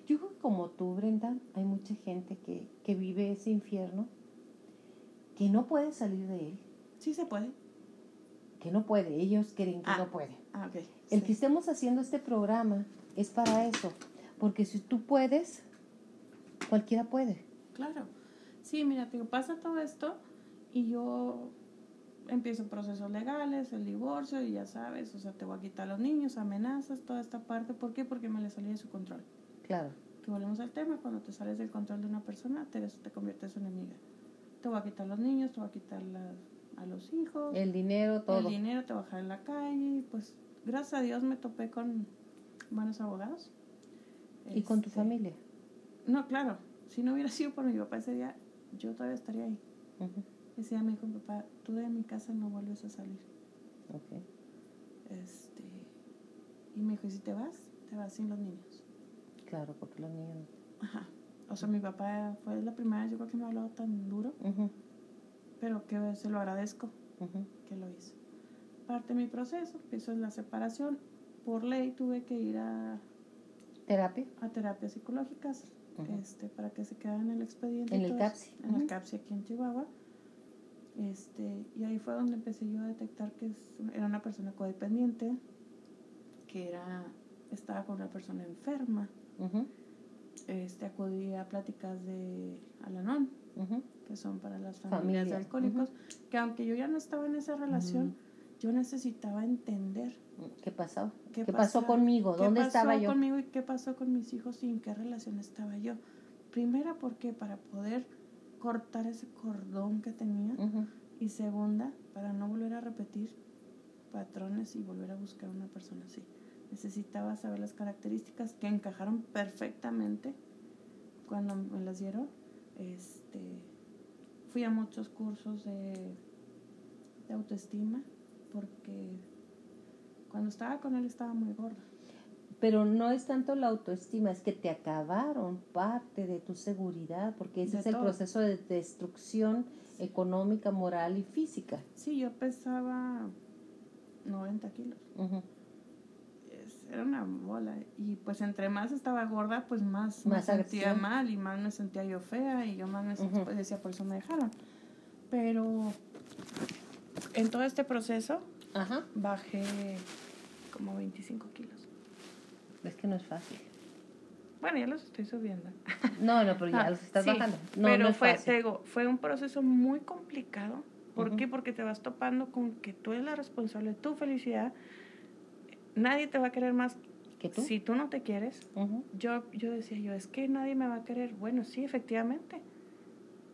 Yo creo que como tú, Brenda, hay mucha gente que, que vive ese infierno, que no puede salir de él. Sí se puede que no puede, ellos creen que ah, no puede. Ah, okay. El que estemos haciendo este programa es para eso, porque si tú puedes, cualquiera puede. Claro. Sí, mira, te pasa todo esto y yo empiezo procesos legales, el divorcio y ya sabes, o sea, te voy a quitar a los niños, amenazas, toda esta parte. ¿Por qué? Porque me le salí de su control. Claro. Que volvemos al tema, cuando te sales del control de una persona, te, te conviertes en enemiga. Te voy a quitar los niños, te voy a quitar a los hijos. El dinero, todo. El dinero, te bajar en la calle. Pues gracias a Dios me topé con buenos abogados. ¿Y con tu este, familia? No, claro. Si no hubiera sido por mi papá ese día, yo todavía estaría ahí. Ese día me dijo, papá, tú de mi casa no vuelves a salir. Ok. Este, y me dijo, ¿y si te vas? Te vas sin los niños. Claro, porque los niños... Ajá. O sea, mi papá fue la primera vez, yo creo que me ha hablado tan duro pero que se lo agradezco que lo hizo. Parte de mi proceso, eso es la separación. Por ley tuve que ir a terapia, a terapias psicológicas, este, para que se quedaran en el expediente. En el CAPSI. En el CAPSI aquí en Chihuahua. Este, y ahí fue donde empecé yo a detectar que era una persona codependiente, que era, estaba con una persona enferma. este, acudía a pláticas de Alanón que son para las familias de alcohólicos, que aunque yo ya no estaba en esa relación, yo necesitaba entender. ¿Qué pasó? ¿Qué, pasó conmigo? ¿Dónde estaba yo? conmigo y qué pasó con mis hijos y en qué relación estaba yo? Primera, porque para poder cortar ese cordón que tenía. Y segunda, para no volver a repetir patrones y volver a buscar una persona así. Necesitaba saber las características que encajaron perfectamente cuando me las dieron este, fui a muchos cursos de, de autoestima porque cuando estaba con él estaba muy gorda. Pero no es tanto la autoestima, es que te acabaron parte de tu seguridad, porque ese es el proceso de destrucción económica, moral y física. Sí, yo pesaba 90 kilos era una bola. Y pues entre más estaba gorda, pues más, me sentía mal y más me sentía yo fea y yo más me sentía, pues decía, por eso me dejaron. Pero en todo este proceso bajé como 25 kilos. Es que no es fácil. Bueno, ya los estoy subiendo. No, no, pero ya ah, los estás bajando. No, pero fue, te digo, fue un proceso muy complicado. ¿Por qué? Porque te vas topando con que tú eres la responsable de tu felicidad, nadie te va a querer más ¿Que tú? si tú no te quieres. Yo, yo decía yo, es que nadie me va a querer. Bueno, sí, efectivamente.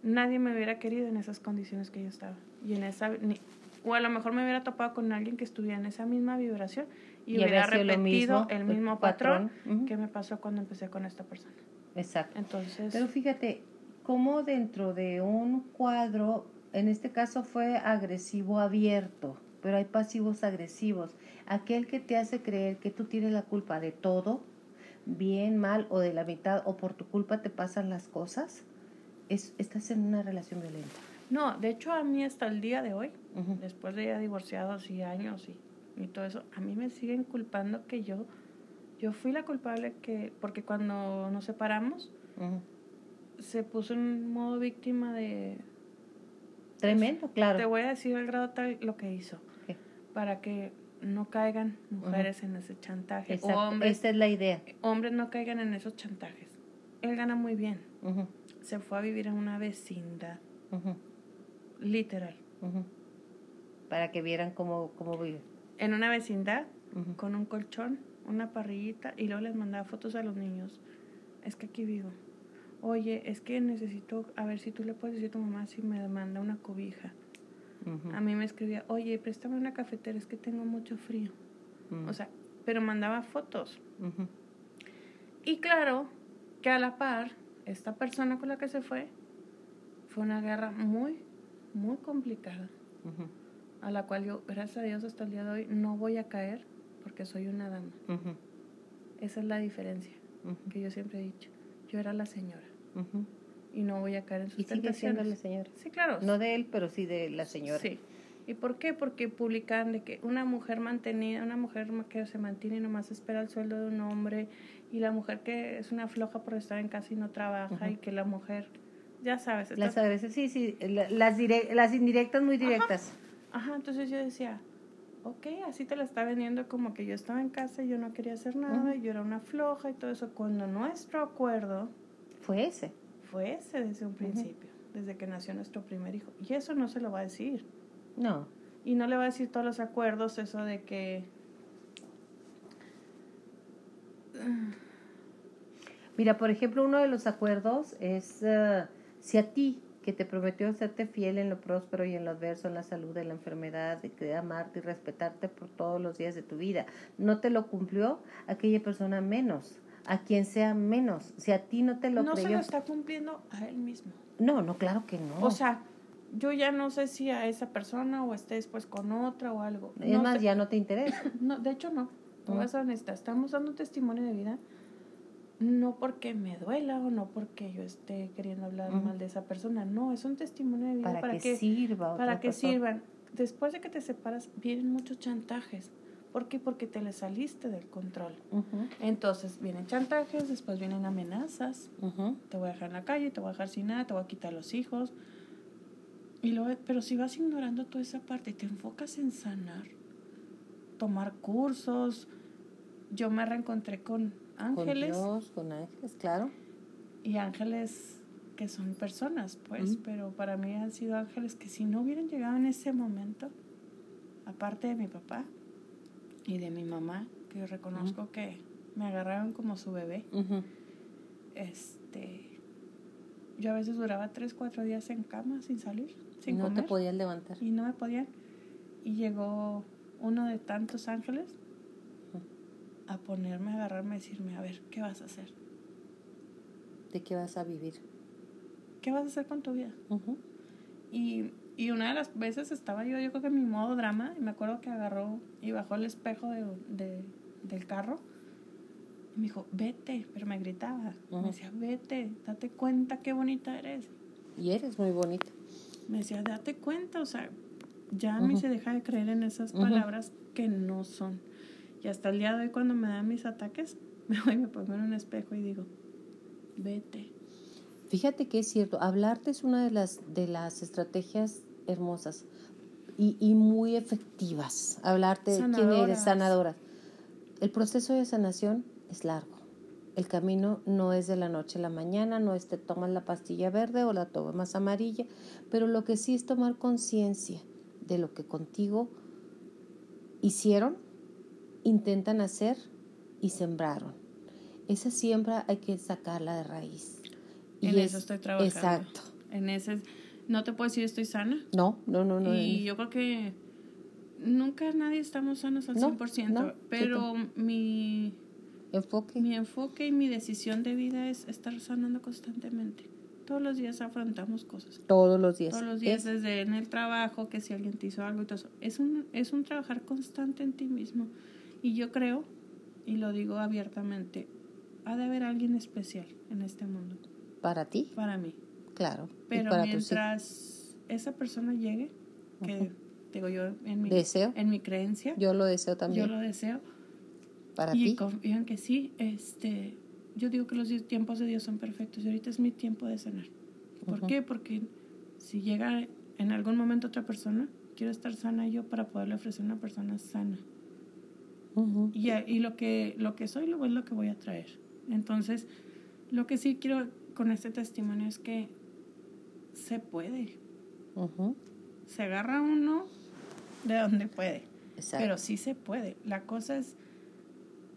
Nadie me hubiera querido en esas condiciones que yo estaba. Y en esa, ni- o a lo mejor me hubiera topado con alguien que estuviera en esa misma vibración y, Y hubiera repetido mismo, el mismo patrón, que me pasó cuando empecé con esta persona. Exacto. Entonces, Pero fíjate, cómo dentro de un cuadro, en este caso fue agresivo abierto, pero hay pasivos agresivos. Aquel que te hace creer que tú tienes la culpa de todo, bien, mal o de la mitad, o por tu culpa te pasan las cosas, es, estás en una relación violenta. No, de hecho a mí hasta el día de hoy, después de ya divorciados y años y, y todo eso, a mí me siguen culpando que yo, yo fui la culpable que, porque cuando nos separamos, se puso en modo víctima de, Tremendo, claro. Te voy a decir el grado tal lo que hizo. Para que no caigan mujeres en ese chantaje. Exacto, O hombres, Esta es la idea. hombres no caigan en esos chantajes. Él gana muy bien. Se fue a vivir en una vecindad. Literal. Para que vieran cómo, cómo vive. En una vecindad con un colchón, una parrillita y luego les mandaba fotos a los niños. Es que aquí vivo. Oye, es que necesito, a ver si tú le puedes decir a tu mamá si me manda una cobija. A mí me escribía, oye, préstame una cafetera, es que tengo mucho frío. O sea, pero mandaba fotos. Y claro que a la par, esta persona con la que se fue, fue una guerra muy, muy complicada, a la cual yo, gracias a Dios, hasta el día de hoy no voy a caer porque soy una dama. Esa es la diferencia que yo siempre he dicho. Yo era la señora y no voy a caer en sus Y sigue siendo la señora. Sí, claro. No de él, pero sí de la señora. Sí. ¿Y por qué? Porque publican de que una mujer mantenida, una mujer que se mantiene y nomás espera el sueldo de un hombre, y la mujer que es una floja por estar en casa y no trabaja, y que la mujer, ya sabes, Las estas- agresivas, sí, sí, la- las, dire- las indirectas muy directas. Ajá, entonces yo decía, ok, así te la está vendiendo como que yo estaba en casa y yo no quería hacer nada, y yo era una floja y todo eso, cuando nuestro acuerdo Fue ese. fue ese desde un principio, desde que nació nuestro primer hijo. Y eso no se lo va a decir. No. Y no le va a decir todos los acuerdos, eso de que... Mira, por ejemplo, uno de los acuerdos es eh, si a ti que te prometió serte fiel en lo próspero y en lo adverso, en la salud, en la enfermedad, de que amarte y respetarte por todos los días de tu vida, no te lo cumplió, aquella persona menos, a quien sea menos, si a ti no te lo no se lo está cumpliendo a él mismo. No, no, claro que no. O sea, yo ya no sé si a esa persona o esté después con otra o algo. es No más, ya no te interesa. No, de hecho no. Te voy a. Estamos dando testimonio de vida. No porque me duela o no porque yo esté queriendo hablar mal de esa persona. No, es un testimonio de vida para, para, que, sirva. para que persona. sirvan. Después de que te separas, vienen muchos chantajes. ¿Por qué? Porque te le saliste del control. Entonces vienen chantajes, después vienen amenazas. Te voy a dejar en la calle, te voy a dejar sin nada, te voy a quitar los hijos. Y luego, pero si vas ignorando toda esa parte y te enfocas en sanar, tomar cursos, yo me reencontré con ángeles. Con Dios, con ángeles, claro. y ángeles que son personas, pues, pero para mí han sido ángeles que si no hubieran llegado en ese momento, aparte de mi papá y de mi mamá, que yo reconozco que me agarraron como su bebé, este yo a veces duraba tres cuatro días en cama sin salir sin no comer. te podías levantar. y no me podían. Y llegó uno de tantos ángeles a ponerme a agarrarme y decirme a ver qué vas a hacer ¿De qué vas a vivir? qué vas a hacer con tu vida y, y una de las veces estaba yo yo creo que en mi modo drama y me acuerdo que agarró y bajó el espejo de, de- del carro y me dijo vete pero me gritaba me decía vete date cuenta qué bonita eres Y eres muy bonita. me decía, date cuenta, o sea, ya a mí Ujú. se deja de creer en esas palabras que no son. Y hasta el día de hoy cuando me dan mis ataques, me voy y me pongo en un espejo y digo, vete. Fíjate que es cierto, hablarte es una de las, de las estrategias hermosas y, y muy efectivas. Hablarte de quién eres, sanadora. El proceso de sanación es largo. El camino no es de la noche a la mañana, no es te tomas la pastilla verde o la tomas amarilla, pero lo que sí es tomar conciencia de lo que contigo hicieron intentan hacer y sembraron. Esa siembra hay que sacarla de raíz. Y en eso estoy trabajando. Exacto. En ese, no te puedo decir estoy sana. No, no, no, no. Y yo creo que nunca nadie estamos sanos al 100%, pero mi enfoque. Mi enfoque y mi decisión de vida es estar sanando constantemente. Todos los días afrontamos cosas. Todos los días. Todos los días, desde en el trabajo, que si alguien te hizo algo y todo eso. Es un, es un trabajar constante en ti mismo. Y yo creo, y lo digo abiertamente, ha de haber alguien especial en este mundo. ¿Para ti? Para mí. Claro. Pero mientras esa persona llegue, que digo yo en mi, deseo. en mi creencia. Yo lo deseo también. Yo lo deseo para y ti. confían que sí. Este, yo digo que los tiempos de Dios son perfectos y ahorita es mi tiempo de sanar. ¿Por qué? Porque si llega en algún momento otra persona, quiero estar sana yo para poderle ofrecer una persona sana. Y, y, lo que lo que soy luego es lo que voy a traer. Entonces, lo que sí quiero con este testimonio es que se puede. Se agarra uno de donde puede. Pero sí se puede. La cosa es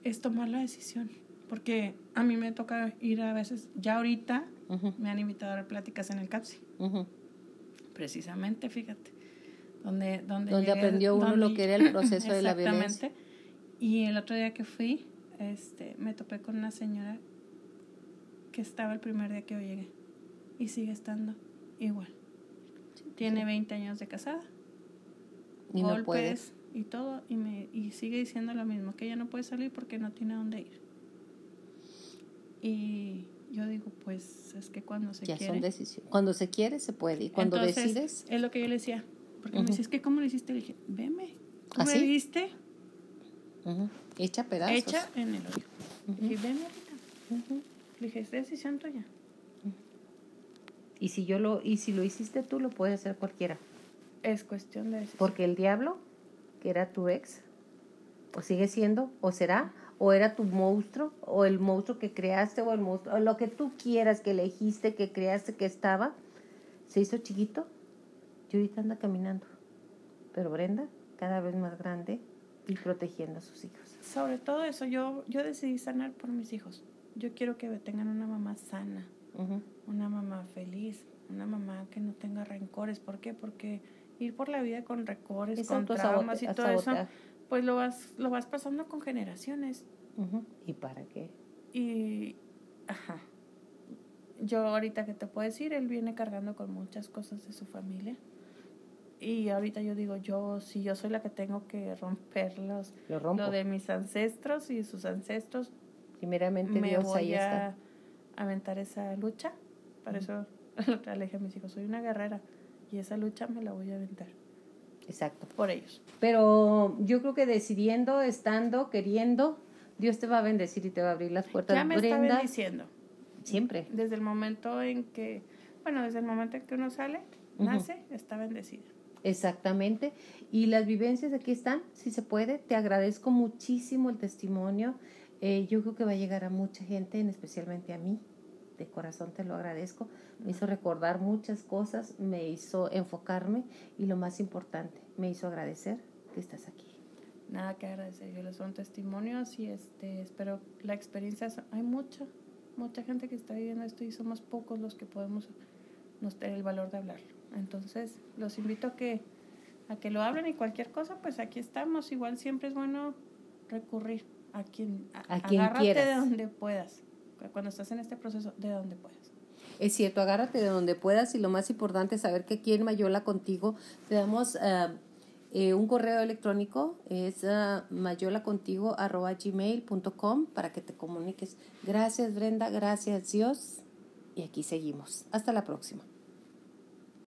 es tomar la decisión. Porque a mí me toca ir a veces, ya ahorita me han invitado a dar pláticas en el CAPSI. Precisamente, fíjate. Donde, donde, donde aprendió uno lo que era el proceso de la violencia. Y el otro día que fui, este, me topé con una señora que estaba el primer día que yo llegué. Y sigue estando igual. Tiene 20 años de casada. Y golpes, no puede. Y todo y me y sigue diciendo lo mismo que ella no puede salir porque no tiene dónde ir. Y yo digo pues es que cuando se ya quiere. son decisiones. Cuando se quiere se puede. Y cuando decides. es lo que yo le decía porque me dice es que cómo lo hiciste le dije veme ¿Cómo ¿Ah, me viste echa pedazos. Echa en el hoyo y veme ahorita. Le dije es decisión tuya y si yo lo y si lo hiciste tú lo puede hacer cualquiera. Es cuestión de decisión. porque el diablo que era tu ex, o sigue siendo, o será, o era tu monstruo, o el monstruo que creaste, o el monstruo, o lo que tú quieras, que elegiste, que creaste, que estaba, se hizo chiquito. Y ahorita anda caminando. Pero Brenda, cada vez más grande y protegiendo a sus hijos. Sobre todo eso, yo, yo decidí sanar por mis hijos. Yo quiero que tengan una mamá sana, una mamá feliz, una mamá que no tenga rencores. ¿Por qué? Porque ir por la vida con recortes, con traumas y todo eso, pues lo vas, lo vas pasando con generaciones. ¿Y para qué? Y, ajá. Yo ahorita que te puedo decir, él viene cargando con muchas cosas de su familia. Y ahorita yo digo, yo, si yo soy la que tengo que romperlos, lo, de mis ancestros y sus ancestros, primeramente me Dios, voy a aventar esa lucha. Para eso le dije a mis hijos, soy una guerrera y esa lucha me la voy a aventar. Exacto. Por ellos. Pero yo creo que decidiendo, estando, queriendo, Dios te va a bendecir y te va a abrir las puertas. Ya me está bendiciendo. Siempre. Desde el momento en que, bueno, desde el momento en que uno sale, nace, está bendecida. Exactamente. Y las vivencias aquí están, si se puede. Te agradezco muchísimo el testimonio. Eh, yo creo que va a llegar a mucha gente, especialmente a mí. De corazón te lo agradezco me hizo recordar muchas cosas, me hizo enfocarme y lo más importante, me hizo agradecer que estás aquí. Nada que agradecer, yo les son testimonios y este, espero la experiencia, hay mucha, mucha gente que está viviendo esto y somos pocos los que podemos nos tener el valor de hablarlo. Entonces, los invito a que, a que lo hablen y cualquier cosa, pues aquí estamos. Igual siempre es bueno recurrir a quien, a, quien agárrate de donde puedas. Cuando estás en este proceso, de donde puedas. Es cierto, agárrate de donde puedas y lo más importante es saber que aquí en Mayola contigo te damos uh, eh, un correo electrónico, es uh, mayolacontigo.gmail.com para que te comuniques. Gracias Brenda, gracias Dios y aquí seguimos. Hasta la próxima.